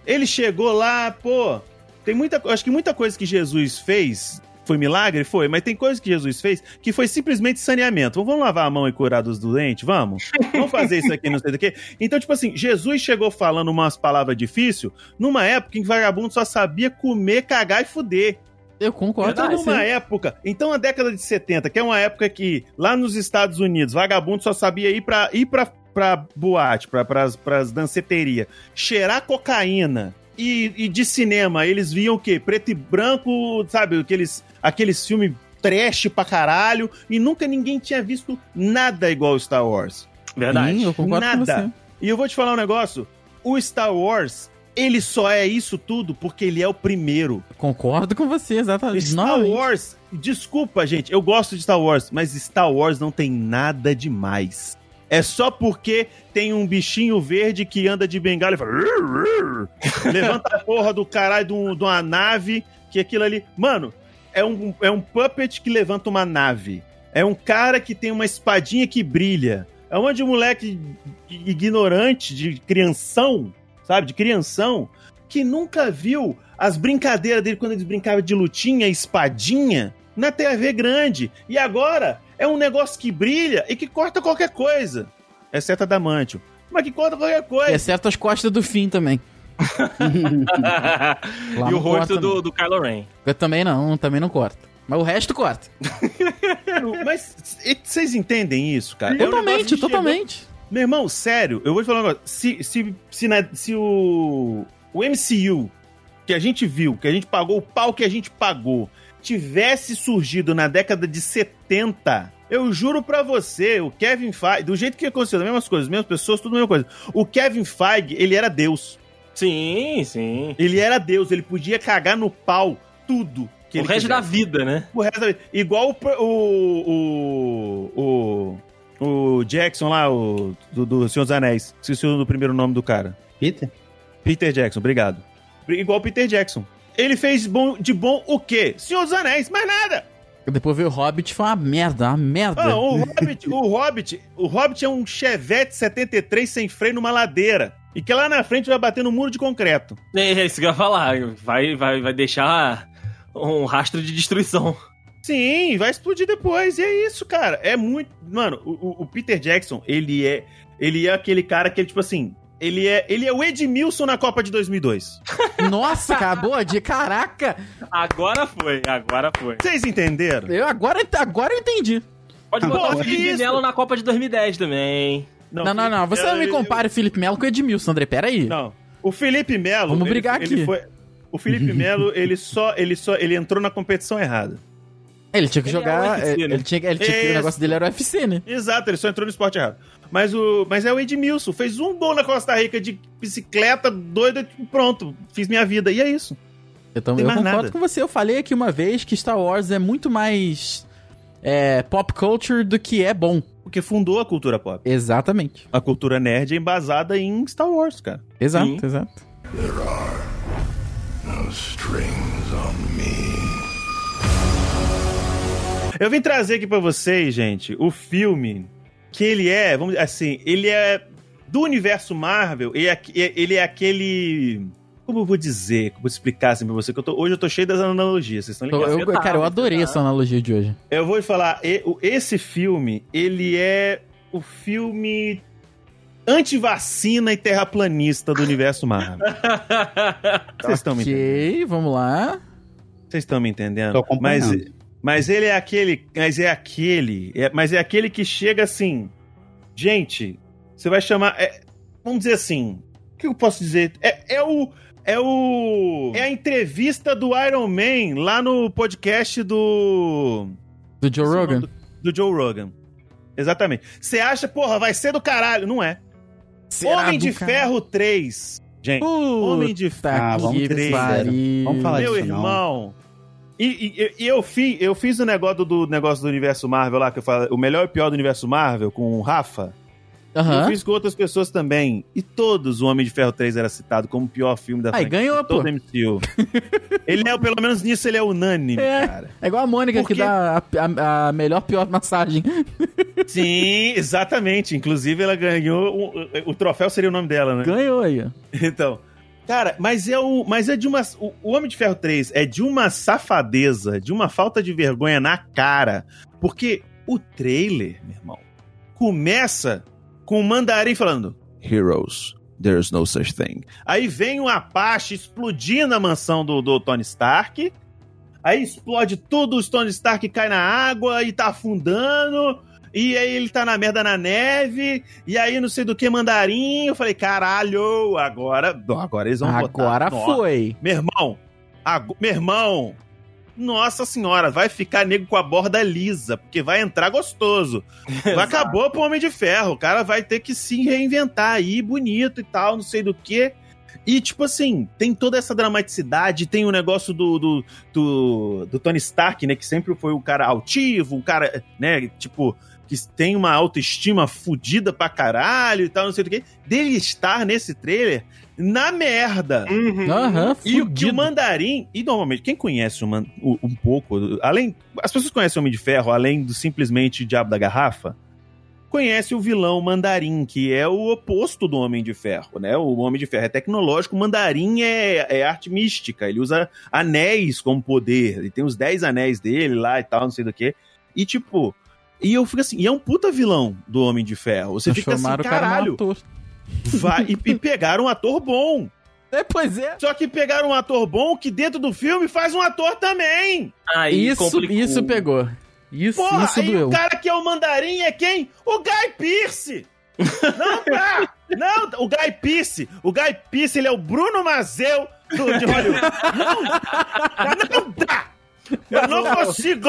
ele chegou lá, pô. Tem muita. Acho que muita coisa que Jesus fez. Foi milagre? Foi, mas tem coisa que Jesus fez que foi simplesmente saneamento. Vamos lavar a mão e curar dos doentes? Vamos? Vamos fazer isso aqui, não sei do que. Então, tipo assim, Jesus chegou falando umas palavras difíceis numa época em que vagabundo só sabia comer, cagar e fuder. Eu concordo Então, numa época, então a década de 70, que é uma época que lá nos Estados Unidos, vagabundo só sabia ir pra, ir pra, pra boate, pra, pras, pras danceterias, cheirar cocaína. E, e de cinema, eles viam o quê? Preto e branco, sabe? Aqueles, aqueles filmes trash pra caralho. E nunca ninguém tinha visto nada igual Star Wars. Verdade. Sim, eu concordo com Nada. você. E eu vou te falar um negócio. O Star Wars, ele só é isso tudo porque ele é o primeiro. Concordo com você, exatamente. Star Novamente. Wars, desculpa, gente, eu gosto de Star Wars, mas Star Wars não tem nada demais. É só porque tem um bichinho verde que anda de bengala e fala. Levanta a porra do caralho de, um- de uma nave, que aquilo ali. Mano, é um, é um puppet que levanta uma nave. É um cara que tem uma espadinha que brilha. É um de moleque ignorante, de crianção, sabe? De crianção, que nunca viu as brincadeiras dele quando eles brincavam de lutinha, espadinha, na TV grande. E agora é um negócio que brilha e que corta qualquer coisa. Exceto a Damantio. Mas que corta qualquer coisa. Exceto as costas do fim também. E o rosto do, não. do Kylo Ren. Eu também não, também não corta. Mas o resto corta. Mas vocês entendem isso, cara? É um negócio Totalmente, chegou- totalmente. Meu irmão, sério, eu vou te falar um negócio. Se, se, se, na- se o, o MCU que a gente viu, que a gente pagou o pau que a gente pagou, tivesse surgido na década de 70, eu juro pra você, o Kevin Feige, do jeito que aconteceu, as mesmas coisas, as mesmas pessoas, tudo a mesma coisa. O Kevin Feige, ele era Deus. Sim, sim. Ele era Deus, ele podia cagar no pau tudo que o ele resto da quisesse. vida, né? O resto da vida. Igual o, o, o, o Jackson lá, o, do, do Senhor dos Anéis. Esqueci o primeiro nome do cara. Peter? Peter Jackson, obrigado. Igual o Peter Jackson. Ele fez bom, de bom o quê? Senhor dos Anéis, mais nada. Depois veio o Hobbit, foi uma merda, uma merda. Ah, o Hobbit, o Hobbit, o Hobbit é um Chevette 73 sem freio numa ladeira. E que lá na frente vai bater no muro de concreto. É isso que eu ia falar. Vai, vai, vai deixar um rastro de destruição. Sim, vai explodir depois. E é isso, cara. É muito. Mano, o, o- o Peter Jackson, ele é. Ele é aquele cara que ele, tipo assim. Ele é, ele é o Edmilson na Copa de 2002. Nossa, acabou de caraca. Agora foi, agora foi. Vocês entenderam? Eu agora, agora eu entendi. Pode botar Pô, o Felipe. Melo na Copa de 2010 também. Não, não, não. Você não me compare o Felipe Melo com o Edmilson, André. Pera aí. Não. O Felipe Melo. Vamos ele- brigar ele aqui. foi- o Felipe Melo, ele só, ele só, ele entrou na competição errada. Ele tinha que Ele é jogar. UFC, ele, né? ele tinha, ele tinha que- o negócio dele era o UFC, né? Exato, ele só entrou no esporte errado. Mas o, mas é o Edmilson, fez um gol na Costa Rica de bicicleta doida, tipo, pronto, fiz minha vida e é isso. Eu, tam- Tem eu concordo nada. com você. Eu falei aqui uma vez que Star Wars é muito mais é, pop culture do que é bom. Porque fundou a cultura pop. Exatamente. A cultura nerd é embasada em Star Wars, cara. Exato, Sim. exato. Strings on me. Eu vim trazer aqui pra vocês, gente, o filme que ele é, vamos dizer assim, ele é do universo Marvel, ele é, ele é aquele. Como eu vou dizer? Como eu vou explicar assim pra você? Que eu tô- hoje eu tô cheio das analogias, vocês estão Eu, ligados? eu- tá, cara, eu adorei tá. essa analogia de hoje. Eu vou falar, esse filme, ele é o filme antivacina e terraplanista do universo Marvel. Vocês estão me entendendo? Ok, vamos lá. Vocês estão me entendendo? Mas, mas ele é aquele. Mas é aquele. é- mas é aquele que chega assim. Gente, você vai chamar. é- vamos dizer assim. O que eu posso dizer? É, é o. É o. É a entrevista do Iron Man lá no podcast do. Do Joe Rogan. Do, do Joe Rogan. Exatamente. Você acha, porra, vai ser do caralho. Não é. Será Homem de cara- Ferro 3. Gente. Homem de Puta Ah, vamos falar Meu disso, não. E, e- e eu, fiz, eu fiz o negócio do, negócio do universo Marvel lá, que eu falo, o melhor e pior do universo Marvel, com o Rafa. Eu Aham. fiz com outras pessoas também. E todos o Homem de Ferro 3 era citado como o pior filme da Aí, franquia ganhou, pô. MCU. ele é, pelo menos nisso, ele é unânime, É. cara. É igual a Mônica Porque- que dá a, a- a melhor, pior massagem. Sim, exatamente. Inclusive, ela ganhou. O, o troféu seria o nome dela, né? Ganhou aí. Então. Cara, mas é o. Mas é de uma. O, o Homem de Ferro 3 é de uma safadeza, de uma falta de vergonha na cara. Porque o trailer, meu irmão, começa com o mandarim falando: Heroes, there's no such thing. Aí vem um Apache explodindo a mansão do, do Tony Stark. Aí explode tudo, o Tony Stark cai na água e tá afundando. E aí ele tá na merda na neve. E aí não sei do que mandarim. Eu falei, caralho, agora. Agora eles vão. Agora Nossa. foi. Meu irmão, ago- meu irmão. Nossa senhora, vai ficar nego com a borda lisa, porque vai entrar gostoso. Acabou pro Homem de Ferro. O cara vai ter que se reinventar aí, bonito e tal, não sei do que. E, tipo assim, tem toda essa dramaticidade, tem o negócio do, do, do, do Tony Stark, né? Que sempre foi o cara altivo, um cara, né? Tipo, que tem uma autoestima fodida pra caralho e tal, não sei do que. Dele estar nesse trailer na merda. Uhum. Aham, E, o- e o. Mandarim, e normalmente, quem conhece o Man- o- um pouco, além. As pessoas conhecem o Homem de Ferro, além do simplesmente Diabo da Garrafa, conhece o vilão Mandarim, que é o oposto do Homem de Ferro, né? O Homem de Ferro é tecnológico, o Mandarim é, é arte mística, ele usa anéis como poder, ele tem os 10 anéis dele lá e tal, não sei do que. E tipo. E eu fico assim, e é um puta vilão do Homem de Ferro. Você fica assim, cara caralho, ator. vai, e, e pegaram um ator bom. É, pois é. Só que pegaram um ator bom que dentro do filme faz um ator também. Aí Isso, complicou. isso pegou. Isso, Porra, isso aí doeu. o cara que é o mandarim é quem? O Guy Pearce! Não dá! Não, o Guy Pearce, o Guy Pearce, ele é o Bruno Mazeu do, de Hollywood. Não, não dá! Eu não consigo!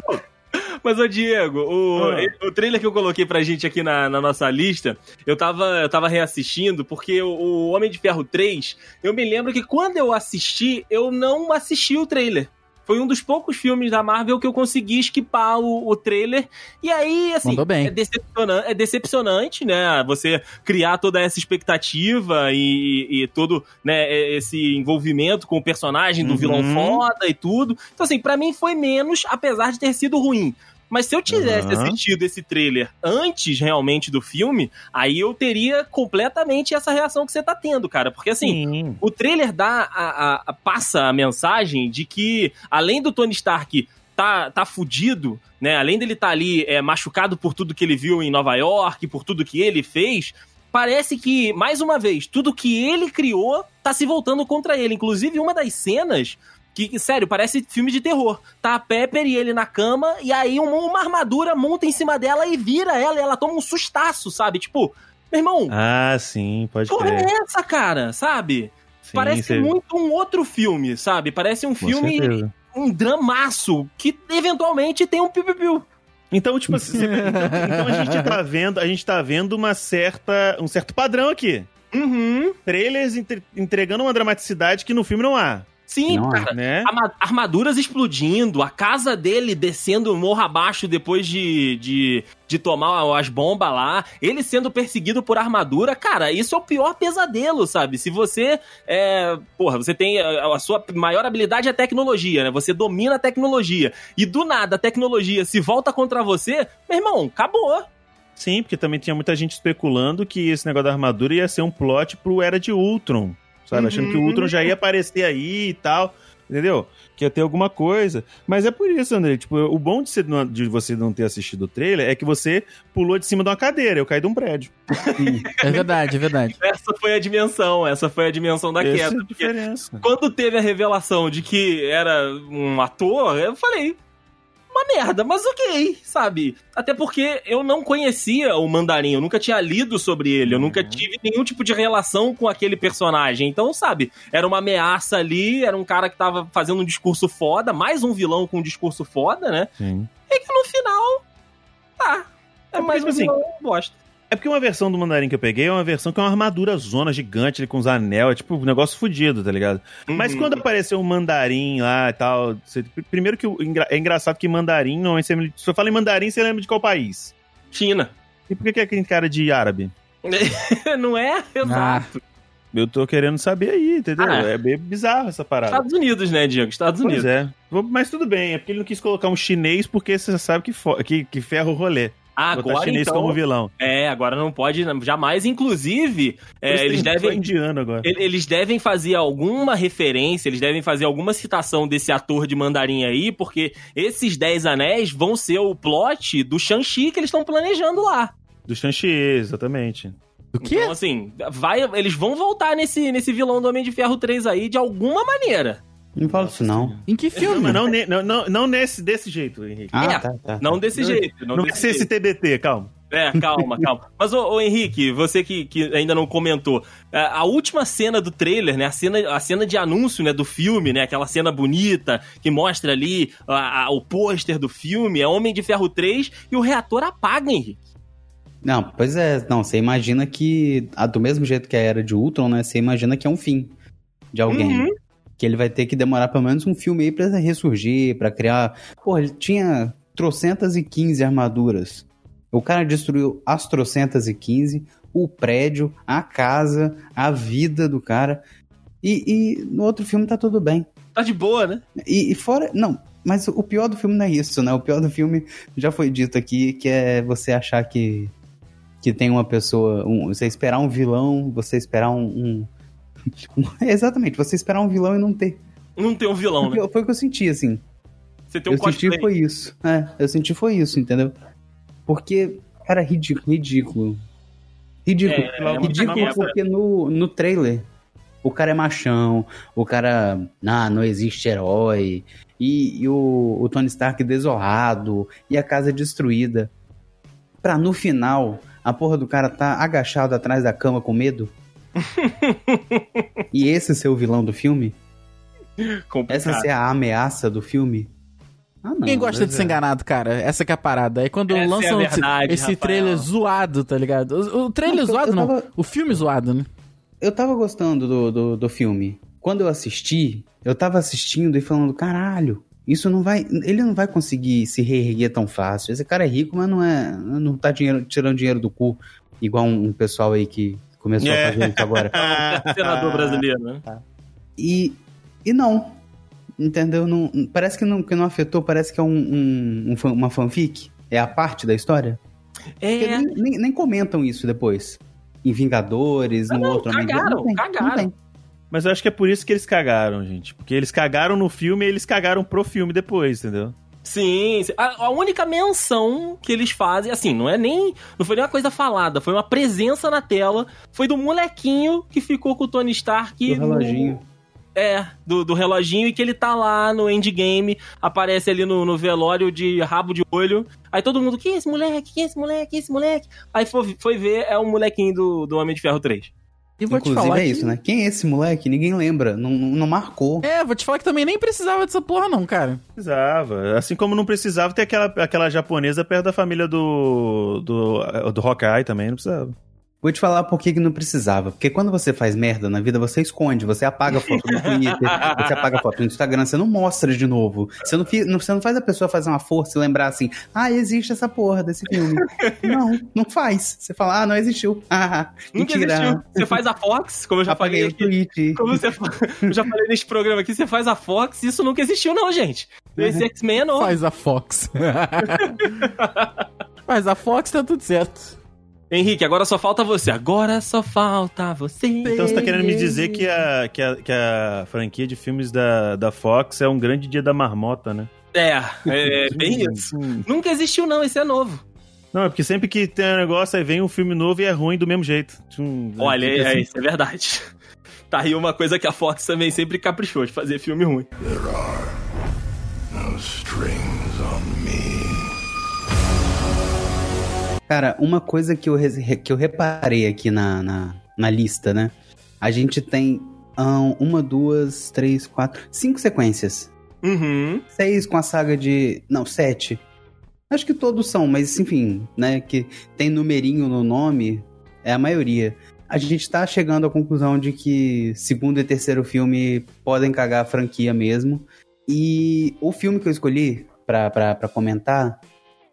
Mas, ô Diego, o, Ah. o trailer que eu coloquei pra gente aqui na, na nossa lista, eu tava, eu tava reassistindo, porque o, o Homem de Ferro 3, eu me lembro que quando eu assisti, eu não assisti o trailer. Foi um dos poucos filmes da Marvel que eu consegui esquipar o, o trailer. E aí, assim. É, decepcionante, é decepcionante, né? Você criar toda essa expectativa e, e todo né, esse envolvimento com o personagem do Uhum. vilão foda e tudo. Então, assim, pra mim foi menos, apesar de ter sido ruim. Mas se eu tivesse Uhum. assistido esse trailer antes realmente do filme, aí eu teria completamente essa reação que você tá tendo, cara. Porque assim, o trailer dá a, a- a- passa a mensagem de que, além do Tony Stark tá, tá fudido, né? Além dele tá ali é, machucado por tudo que ele viu em Nova York, por tudo que ele fez. parece que, mais uma vez, tudo que ele criou tá se voltando contra ele. Inclusive, uma das cenas que, sério, parece filme de terror. Tá a Pepper e ele na cama, e aí uma, uma armadura monta em cima dela e vira ela, e ela toma um sustaço, sabe? Tipo, meu irmão. Ah, sim, pode porra crer. é essa, cara? Sabe? Sim, Parece muito um outro filme, sabe? Parece um com filme, certeza. um dramaço, que eventualmente tem um piu-piu-piu. Então, tipo assim, você- então, então a gente tá vendo, a gente tá vendo uma certa, um certo padrão aqui. Uhum. Trailers entre- entregando uma dramaticidade que no filme não há, Sim, Não, cara. né? Arma- Armaduras explodindo, a casa dele descendo morro abaixo depois de, de, de tomar as bombas lá, ele sendo perseguido por armadura, cara, isso é o pior pesadelo, sabe? Se você, é, porra, você tem a, a sua maior habilidade é a tecnologia, né? Você domina a tecnologia, e do nada a tecnologia se volta contra você, meu irmão, acabou. Sim, porque também tinha muita gente especulando que esse negócio da armadura ia ser um plot pro Era de Ultron, sabe? Achando que o Uhum. Ultron já ia aparecer aí e tal, entendeu? Que ia ter alguma coisa. Mas é por isso, André, tipo, o bom de, você não- de você não ter assistido o trailer é que você pulou de cima de uma cadeira, eu caí de um prédio. É verdade, é verdade. Essa foi a dimensão, essa foi a dimensão da Essa é queda. a quando teve a revelação de que era um ator, eu falei. Uma merda, mas ok, sabe? Até porque eu não conhecia o Mandarim, eu nunca tinha lido sobre ele, eu Uhum. nunca tive nenhum tipo de relação com aquele personagem. Então, sabe, era uma ameaça ali, era um cara que tava fazendo um discurso foda, mais um vilão com um discurso foda, né? Sim. E que no final. Tá. É, É mais um porque, assim, vilão bosta. É porque uma versão do Mandarim que eu peguei é uma versão que é uma armadura zona gigante, com os anel, é tipo um negócio fudido, tá ligado? Mas Uhum. quando apareceu o Mandarim lá e tal, você- primeiro que é engraçado que Mandarim, não, você, se eu falo em Mandarim, você lembra de qual país? China. E por que, que é aquele cara de árabe? não é? Exato. Eu tô querendo saber aí, entendeu? Ah. É bem bizarro essa parada. Estados Unidos, né, Diego? Estados Pois Unidos. é. Vou- Mas tudo bem, é porque ele não quis colocar um chinês porque você sabe que, que, que ferra o rolê. Botar Agora, chinês então, como vilão. É, agora não pode jamais. Inclusive, é, eles, devem, indiano agora. ele- eles devem fazer alguma referência, eles devem fazer alguma citação desse ator de mandarim aí, porque esses 10 anéis vão ser o plot do Shang-Chi que eles estão planejando lá. Do Shang-Chi, exatamente. O quê? Então, assim, vai, eles vão voltar nesse, nesse vilão do Homem de Ferro 3 aí de alguma maneira. Não fala isso, não. Em que filme? não, não, não, não nesse, desse jeito, Henrique. Ah, É, tá, tá. Não desse jeito. Não, Não vai desse ser jeito. esse TBT, calma. É, calma, calma. Mas, ô, ô, Henrique, você que, que ainda não comentou, é, a última cena do trailer, né? A cena, a cena de anúncio, né, do filme, né? Aquela cena bonita que mostra ali a- a- o pôster do filme, é Homem de Ferro 3 e o reator apaga, Henrique. Não, pois é. Não, você imagina que, ah, do mesmo jeito que a era de Ultron, né? Você imagina que é um fim de alguém. Uhum. Que ele vai ter que demorar pelo menos um filme aí pra ressurgir, pra criar. Pô, ele tinha trocentas e quinze armaduras. O cara destruiu as trocentas e quinze, o prédio, a casa, a vida do cara. E, e no outro filme tá tudo bem. Tá de boa, né? E, e fora. Não, mas o pior do filme não é isso, né? O pior do filme já foi dito aqui, que é você achar que. Que tem uma pessoa. um- você esperar um vilão, você esperar um- um- exatamente, você esperar um vilão e não ter. Não tem um vilão, né? Foi o que eu senti, assim. Você tem um eu senti foi isso. É, eu senti foi isso, entendeu? Porque, cara, ridículo, ridículo. Ridículo. É, é ridículo porque no, no trailer o cara é machão, o cara. Ah, não existe herói. E, e o, o Tony Stark desolado, e a casa destruída. Pra no final, a porra do cara tá agachado atrás da cama com medo. e esse ser o vilão do filme? Complicado. Essa ser a ameaça do filme? Ah, não. Quem gosta de mas ser é. enganado, cara? Essa que é a parada. Aí quando Essa é lançam esse- verdade, esse Rafael. trailer zoado, tá ligado? O, o trailer eu- zoado eu não, tava- o filme zoado, né? eu tava gostando do, do, do filme. Quando eu assisti, eu tava assistindo e falando, caralho, isso não vai. Ele não vai conseguir se reerguer tão fácil. Esse cara é rico, mas não é. Não tá dinheiro, tirando dinheiro do cu, igual um, um pessoal aí que começou É. a fazer isso agora. Senador brasileiro, né? E, e não. Entendeu? Não, parece que não, que não afetou, parece que é um, um- um uma fanfic. É a parte da história. Porque É, nem, nem- nem comentam isso depois. Em Vingadores, no não, outro cagaram, não tem, não cagaram. tem. Mas eu acho que é por isso que eles cagaram, gente. Porque eles cagaram no filme e eles cagaram pro filme depois, entendeu? Sim, sim. A, a única menção que eles fazem, assim, não é nem. Não foi nem uma coisa falada, foi uma presença na tela. Foi do molequinho que ficou com o Tony Stark. Do reloginho. É, do, do reloginho e que ele tá lá no endgame, aparece ali no, no velório de rabo de olho. Aí todo mundo, quem é esse moleque? Quem é esse moleque? Quem é esse moleque? Aí foi, foi ver, é o molequinho do, do Homem de Ferro 3. E vou te Inclusive falar é que- isso, né? Quem é esse moleque? Ninguém lembra. Não, não marcou. É, vou te falar que também nem precisava dessa porra, não, cara. Precisava. Assim como não precisava ter aquela, aquela japonesa perto da família do, do, do Hawkeye também, não precisava. Vou te falar por que que não precisava. Porque quando você faz merda na vida, você esconde. Você apaga a foto no Twitter, você apaga a foto no Instagram, você não mostra de novo. Você não, você não faz a pessoa fazer uma força e lembrar assim, ah, existe essa porra desse filme. não, não faz. Você fala, ah, não existiu. Ah, Nunca mentira. existiu. Você faz a Fox, como eu já Apaguei falei o aqui. tweet. Como você fa- eu já falei nesse programa aqui, você faz a Fox, isso nunca existiu, não, gente. Esse X-Men é novo. Faz a Fox. Faz a Fox, tá tudo certo. Henrique, agora só falta você. Agora só falta você. Então você tá querendo me dizer que a, que a, que a franquia de filmes da, da Fox é um grande dia da marmota, né? É, é bem isso. Nunca existiu, não, esse é novo. Não, é porque sempre que tem um negócio, aí vem um filme novo e é ruim do mesmo jeito. Hum, Olha, é, assim. isso é verdade. Tá aí uma coisa que a Fox também sempre caprichou de fazer filme ruim. No strings on me. Cara, uma coisa que eu, que eu reparei aqui na, na, na lista, né? A gente tem ahn, uma, duas, três, quatro, cinco sequências. Uhum. Seis com a saga de. Não, sete. Acho que todos são, mas enfim, né? Que tem numerinho no nome, é a maioria. A gente tá chegando à conclusão de que segundo e terceiro filme podem cagar a franquia mesmo. E o filme que eu escolhi pra comentar,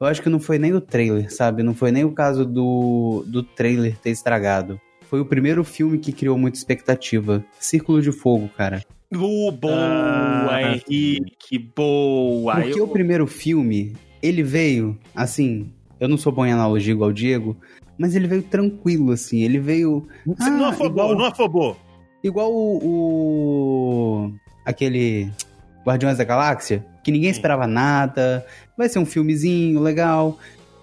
eu acho que não foi nem o trailer, sabe? Não foi nem o caso do, do trailer ter estragado. Foi o primeiro filme que criou muita expectativa. Círculo de Fogo, cara. Uh, boa, Ah. Henrique, boa. Porque Eu- o primeiro filme, ele veio, assim, eu não sou bom em analogia igual o Diego, mas ele veio tranquilo, assim, ele veio Você não Ah, afobou, igual- não afobou. igual o, o- aquele Guardiões da Galáxia, que ninguém esperava nada, vai ser um filmezinho legal.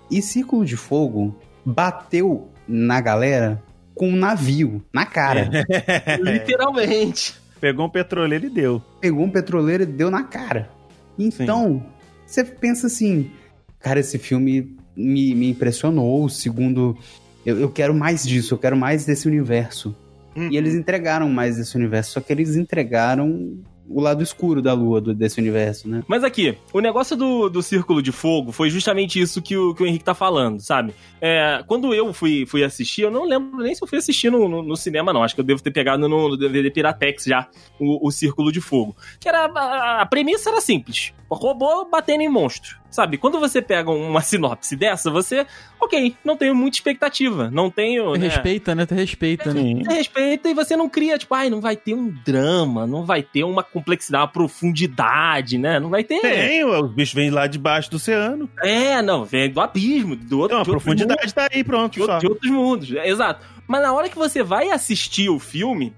E Círculo de Fogo bateu na galera com um navio, na cara. Literalmente. Pegou um petroleiro e deu. pegou um petroleiro e deu na cara. Então, você pensa assim, cara, esse filme me, me impressionou. Segundo, eu, eu quero mais disso, eu quero mais desse universo. E eles entregaram mais desse universo, só que eles entregaram o lado escuro da lua do- desse universo, né? Mas aqui, o negócio do, do Círculo de Fogo foi justamente isso que o, que o Henrique tá falando, sabe? É, quando eu fui, fui assistir, eu não lembro nem se eu fui assistir no, no, no cinema, não. Acho que eu devo ter pegado no, no DVD Piratex já o, o Círculo de Fogo. Que era. A, a premissa era simples: robô batendo em monstro. Sabe? Quando você pega uma sinopse dessa, você. Ok, não tenho muita expectativa. Não tenho. né? Respeita, né? Tu respeita, né? Você respeita e você não cria, tipo, ai, não vai ter um drama, não vai ter uma complexidade, uma profundidade, né? Não vai ter. Tem, os bichos vêm lá debaixo do oceano. É, não, vem do abismo, do outro. De outros profundidade tá aí, pronto. de, de outros mundos. É, exato. Mas na hora que você vai assistir o filme,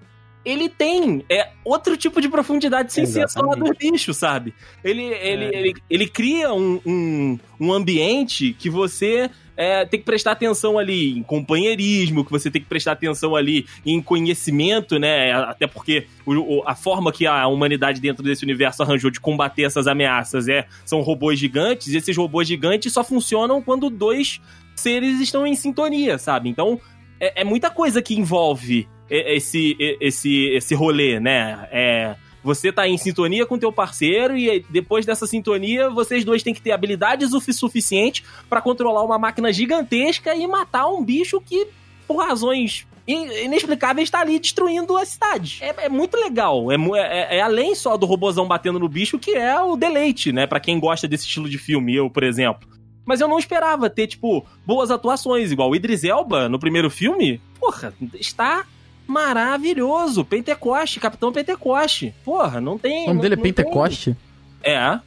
ele tem é, outro tipo de profundidade sem ser só do bicho, sabe? Ele, ele, É. ele, ele cria um, um, um ambiente que você é, tem que prestar atenção ali em companheirismo, que você tem que prestar atenção ali em conhecimento, né? Até porque o- o- a forma que a humanidade dentro desse universo arranjou de combater essas ameaças é são robôs gigantes, e esses robôs gigantes só funcionam quando dois seres estão em sintonia, sabe? Então é, é muita coisa que envolve esse, esse, esse rolê, né? É, você tá em sintonia com teu parceiro e depois dessa sintonia, vocês dois têm que ter habilidades o suficiente pra controlar uma máquina gigantesca e matar um bicho que, por razões in- inexplicáveis, tá ali destruindo a cidade. É, é muito legal. É, mu- é- é além só do robozão batendo no bicho, que é o deleite, né? Pra quem gosta desse estilo de filme, eu, por exemplo. Mas eu não esperava ter, tipo, boas atuações, igual o Idris Elba no primeiro filme. Porra, está maravilhoso. Pentecoste, Capitão Pentecoste. Porra, não tem. O nome não- dele é Pentecoste? tem- É.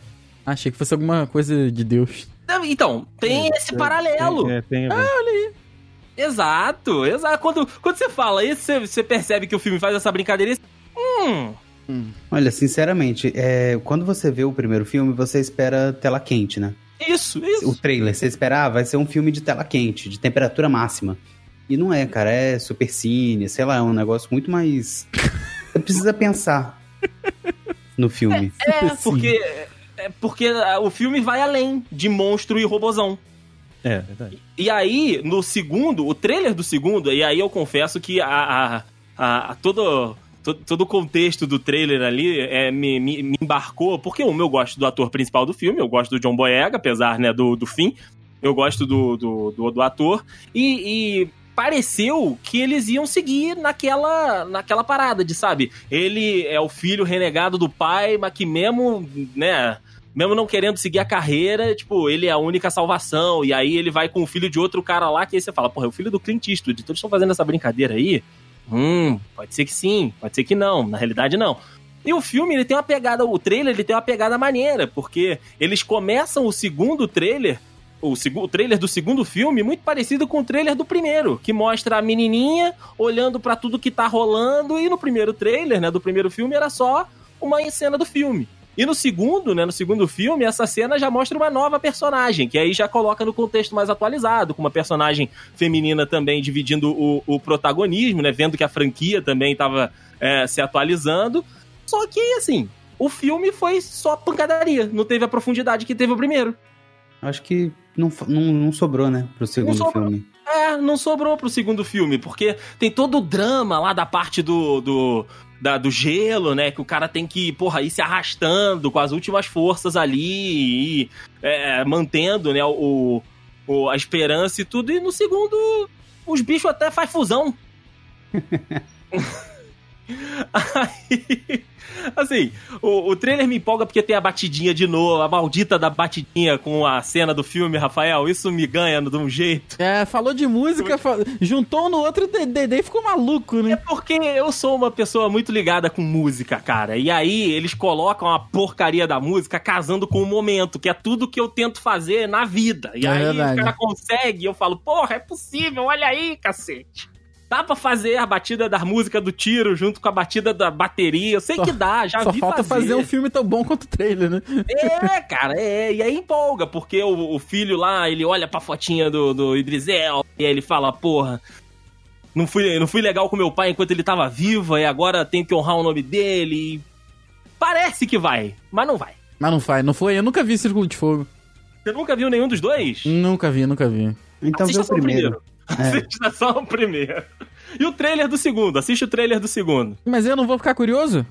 Achei que fosse alguma coisa de Deus. Então, tem esse paralelo. É, tem a ver. Exato, exato. Quando, quando você fala isso, você, você percebe que o filme faz essa brincadeira. e você, Hum, Olha, sinceramente, é, quando você vê o primeiro filme, você espera tela quente, né? Isso, isso. O trailer, você esperar, vai ser um filme de tela quente, de temperatura máxima. E não é, cara, é super cine, sei lá, é um negócio muito mais. Você precisa pensar no filme. É, porque, é porque ah, o filme vai além de monstro e robozão. É, verdade. E aí, no segundo, o trailer do segundo, e aí eu confesso que a, a, a- a todo, todo, todo o contexto do trailer ali é, me, me, me embarcou, porque um, eu gosto do ator principal do filme, eu gosto do John Boyega, apesar né, do, do fim, eu gosto do, do, do, do ator, e, e pareceu que eles iam seguir naquela, naquela parada de, sabe, ele é o filho renegado do pai, mas que mesmo, né mesmo não querendo seguir a carreira, tipo, ele é a única salvação. E aí ele vai com o filho de outro cara lá, que aí você fala, porra, é o filho do Clint Eastwood. Eles estão fazendo essa brincadeira aí? Hum, pode ser que sim, pode ser que não. Na realidade, não. E o filme, ele tem uma pegada, o trailer, ele tem uma pegada maneira, porque eles começam o segundo trailer, o, o trailer do segundo filme, muito parecido com o trailer do primeiro, que mostra a menininha olhando pra tudo que tá rolando, e no primeiro trailer, né, do primeiro filme, era só uma cena do filme. E no segundo, né, no segundo filme, essa cena já mostra uma nova personagem, que aí já coloca no contexto mais atualizado, com uma personagem feminina também dividindo o, o protagonismo, né, vendo que a franquia também estava se atualizando. Só que, assim, o filme foi só pancadaria, não teve a profundidade que teve o primeiro. Acho que não, não, não sobrou, né, pro segundo filme. É, não sobrou pro segundo filme, porque tem todo o drama lá da parte do. do da- do gelo, né? Que o cara tem que, porra, ir se arrastando com as últimas forças ali e é, mantendo, né, o, o- a esperança e tudo. E no segundo, os bichos até faz fusão. Aí, assim, o, o trailer me empolga porque tem a batidinha de novo, a maldita da batidinha com a cena do filme, Rafael. Isso me ganha de um jeito. É, falou de música, fa- juntou um no outro, Dedê ficou maluco, É né? porque eu sou uma pessoa muito ligada com música, cara. E aí eles colocam a porcaria da música casando com o momento, que é tudo que eu tento fazer na vida. E É aí verdade. o cara consegue, e eu falo, porra, é possível, olha aí, cacete. Dá pra fazer a batida da música do tiro junto com a batida da bateria. Eu sei Só- que dá, já Só vi falta fazer um filme tão bom quanto o trailer, né? É, cara, é. E aí empolga, porque o, o filho lá, ele olha pra fotinha do, do Idris Elba, e aí ele fala, porra, não fui, não fui legal com meu pai enquanto ele tava vivo, e agora tenho que honrar o nome dele. Parece que vai, mas não vai. Mas não faz, não foi. Eu nunca vi Círculo de Fogo. Você nunca viu nenhum dos dois? Nunca vi, nunca vi. Então vê Assista o só primeiro. Assista só o primeiro. E o trailer do segundo, assiste o trailer do segundo. Mas eu não vou ficar curioso?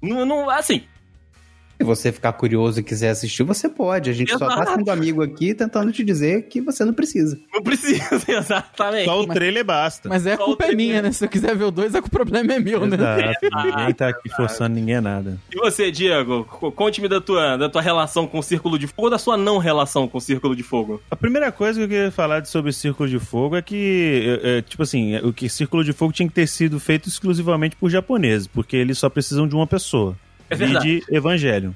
Não, não, assim, Se você ficar curioso e quiser assistir, você pode. A gente só tá sendo amigo aqui tentando te dizer que você não precisa. não precisa, exatamente. Só o trailer basta. Mas é a o culpa é minha, né? Se eu quiser ver o dois, é que o problema é meu, né? Exato. Ninguém tá aqui forçando ninguém a nada. E você, Diego, co- conte-me da tua, da tua relação com o Círculo de Fogo ou da sua não relação com o Círculo de Fogo? A primeira coisa que eu queria falar sobre Círculo de Fogo é que, é, é, tipo assim, o que Círculo de Fogo tinha que ter sido feito exclusivamente por japoneses, porque eles só precisam de uma pessoa. É de Evangelho.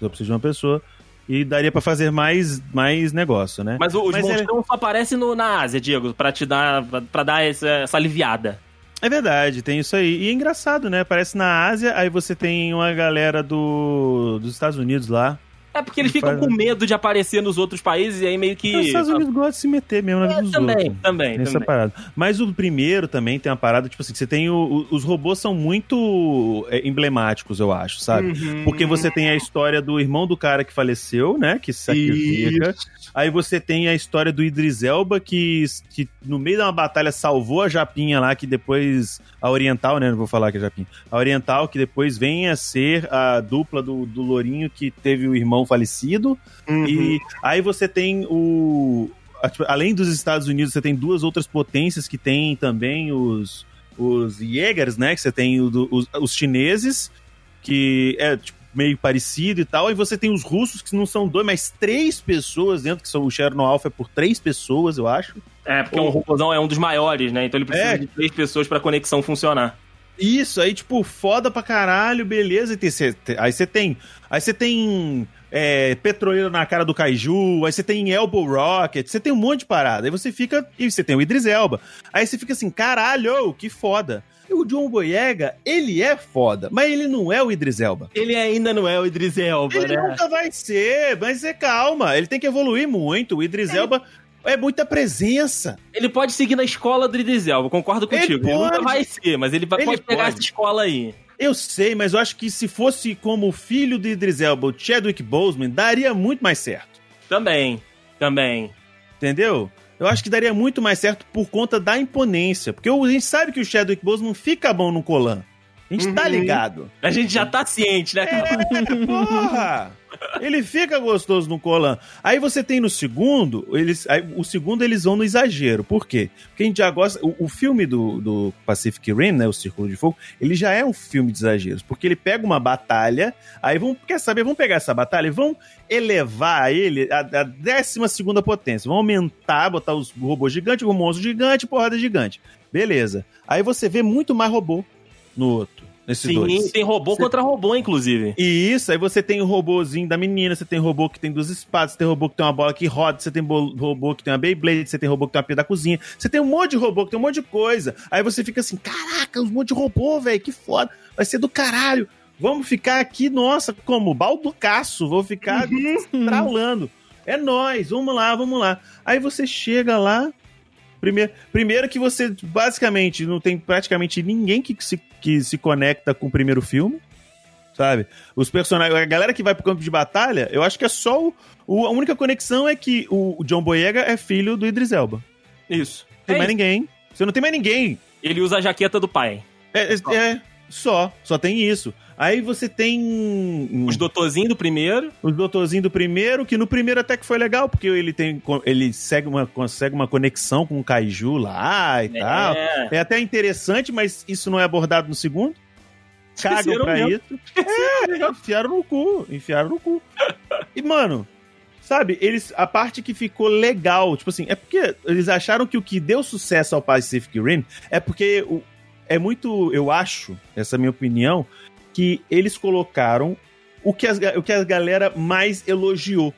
Só precisa de uma pessoa. E daria pra fazer mais, mais negócio, né? Mas o- os Mas monstrão só aparecem no- na Ásia, Diego, pra te dar, pra, pra dar essa, essa aliviada. É verdade, tem isso aí. E é engraçado, né? Parece na Ásia, aí você tem uma galera do, dos Estados Unidos lá. É porque eles ficam faz, com medo de aparecer nos outros países e aí meio que... Os Estados Unidos gostam de se meter mesmo na vida É, dos também, outros. também, Nessa também. parada. Mas o primeiro também tem uma parada, tipo assim, que você tem o- o- os robôs são muito é, emblemáticos, eu acho, sabe? Uhum. Porque você tem a história do irmão do cara que faleceu, né? Que se sacrifica. Aí você tem a história do Idris Elba, que, que no meio de uma batalha salvou a Japinha lá, que depois. A Oriental, né? Não vou falar que é Japinha. A Oriental, que depois vem a ser a dupla do, do Lourinho que teve o irmão falecido. Uhum. E aí você tem o. tipo, Além dos Estados Unidos, você tem duas outras potências que tem também os. Os Jägers, né? Que você tem os, os chineses, que é tipo, meio parecido e tal. E você tem os russos, que não são dois, mas três pessoas dentro, que são o Cherno Alpha é por três pessoas, eu acho. É, porque o robôzão é um dos maiores, né? Então ele precisa É. de três pessoas pra conexão funcionar. Isso, aí, tipo, foda pra caralho, beleza. Aí você tem. Aí você tem. É, petroleiro na cara do Kaiju, aí você tem Elbow Rocket, você tem um monte de parada. Aí você fica. E você tem o Idris Elba. Aí você fica assim, caralho, que foda. O John Boyega, ele é foda, mas ele não é o Idris Elba. Ele ainda não é o Idris Elba, Ele né? nunca vai ser, mas é calma, ele tem que evoluir muito. O Idris Elba é muita presença. Ele pode seguir na escola do Idris Elba, concordo Ele contigo. Ele, nunca pode. vai ser, mas ele, vai, Ele pode pegar pode. essa escola aí. Eu sei, mas eu acho que se fosse como o filho do Idris Elba, o Chadwick Boseman, daria muito mais certo. Também, também. Entendeu? Eu acho que daria muito mais certo por conta da imponência. Porque a gente sabe que o Chadwick Boseman fica bom no Colan. A gente tá Uhum. ligado. A gente já tá ciente, né, cara? É, porra! Ele fica gostoso no Colan. Aí você tem no segundo, eles, aí, o segundo eles vão no exagero. Por quê? Porque a gente já gosta. O, o filme do, do Pacific Rim, né? O Círculo de Fogo, ele já é um filme de exageros. Porque ele pega uma batalha, aí vão. Quer saber? Vão pegar essa batalha e vão elevar ele a, a décima segunda potência. Vão aumentar, botar os robôs gigantes, o monstro gigante, porrada gigante. Beleza. Aí você vê muito mais robô no outro. Nesses Sim, dois. tem robô contra robô, inclusive. E isso, aí você tem o robôzinho da menina, você tem robô que tem duas espadas, você tem robô que tem uma bola que roda, você tem robô que tem uma Beyblade, você tem robô que tem uma pia da cozinha, você tem um monte de robô que tem um monte de coisa. Aí você fica assim, caraca, um monte de robô, velho, que foda, vai ser do caralho. Vamos ficar aqui, nossa, como balducaço, vou ficar tralando. É nós, vamos lá, vamos lá. Aí você chega lá, Primeiro, primeiro que você, basicamente, não tem praticamente ninguém que se, que se conecta com o primeiro filme, sabe? Os personagens, a galera que vai pro campo de batalha, eu acho que é só o, o- a única conexão é que o, o John Boyega é filho do Idris Elba. Isso. Não tem É mais isso. ninguém. Você não tem mais ninguém. Ele usa a jaqueta do pai. É, é- é só, só tem isso. Aí você tem Os doutorzinhos do primeiro. o doutorzinho do primeiro, que no primeiro até que foi legal, porque ele tem ele segue uma, consegue uma conexão com o Kaiju lá e tal. É. É até interessante, mas isso não é abordado no segundo. Cagam pra mesmo. isso. É, enfiaram no cu. Enfiaram no cu. E, mano, sabe, eles. A parte que ficou legal, tipo assim, é porque eles acharam que o que deu sucesso ao Pacific Rim é porque o, é muito. Eu acho, essa é a minha opinião, que eles colocaram o que, as, o que a galera mais elogiou.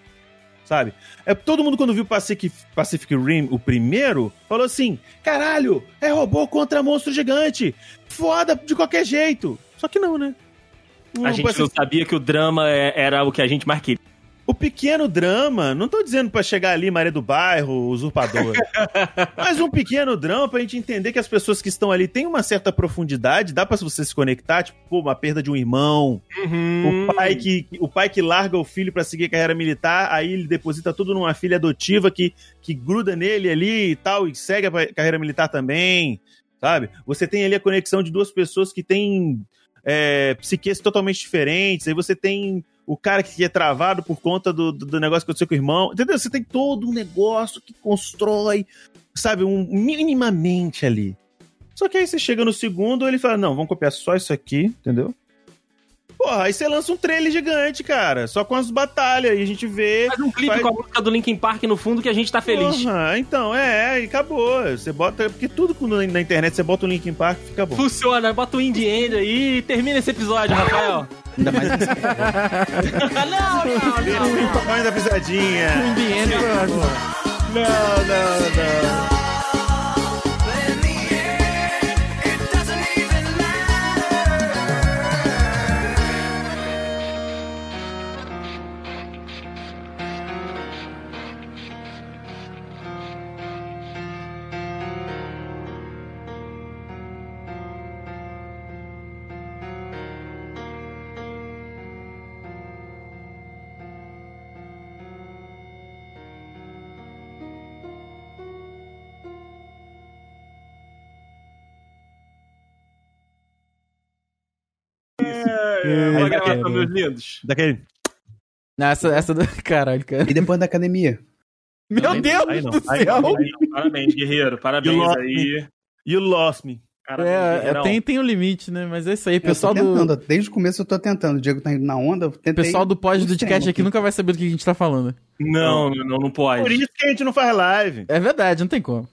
Sabe? É, todo mundo, quando viu Pacific, Pacific Rim, o primeiro, falou assim: caralho, é robô contra monstro gigante. Foda de qualquer jeito. Só que não, né? A Não, gente Pacific- não sabia que o drama é- era o que a gente mais queria. O pequeno drama, não tô dizendo pra chegar ali, Maria do Bairro, usurpador. mas um pequeno drama pra gente entender que as pessoas que estão ali têm uma certa profundidade, dá pra você se conectar, tipo, pô, uma perda de um irmão, Uhum. o pai que o pai que larga o filho pra seguir carreira militar, aí ele deposita tudo numa filha adotiva que, que gruda nele ali e tal, e segue a carreira militar também, sabe? Você tem ali a conexão de duas pessoas que têm é, psiques totalmente diferentes, aí você tem o cara que é travado por conta do, do, negócio que aconteceu com o irmão, entendeu? Você tem todo um negócio que constrói, sabe, um, minimamente ali. Só que aí você chega no segundo, ele fala, não, vamos copiar só isso aqui, entendeu? Porra, aí você lança um trailer gigante, cara, só com as batalhas, e a gente vê... Faz um clipe Faz- com a música do Linkin Park no fundo que a gente tá feliz. Porra, então, é, e acabou. Você bota. Porque tudo quando na internet você bota o link em parque, fica bom. Funciona, bota o Indie End aí e termina esse episódio, Rafael. Ainda mais não, não, não. Tamanho da pisadinha. Ambiente, Não, não, não. Boa gravação, meus lindos. Daquele. Não, essa, essa do. Caralho, cara. E depois da academia? Meu Aí Deus aí não, do aí céu! não, aí não. Parabéns, guerreiro. Parabéns You aí. You lost me. Parabéns, É, é, tem, tem um limite, né? Mas é isso aí. Eu tô Pessoal do, tentando, desde o começo eu tô tentando. O Diego tá indo na onda. Tentei pessoal do pós do podcast extremo aqui nunca vai saber do que a gente tá falando. Não, não, não, não pode. Por isso que a gente não faz live. É verdade, não tem como.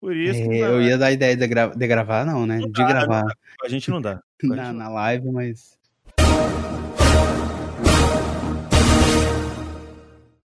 Por isso que É, eu ia dar a ideia de, gra- de gravar, não, né? De dá, gravar a gente não dá. na, na live, mas.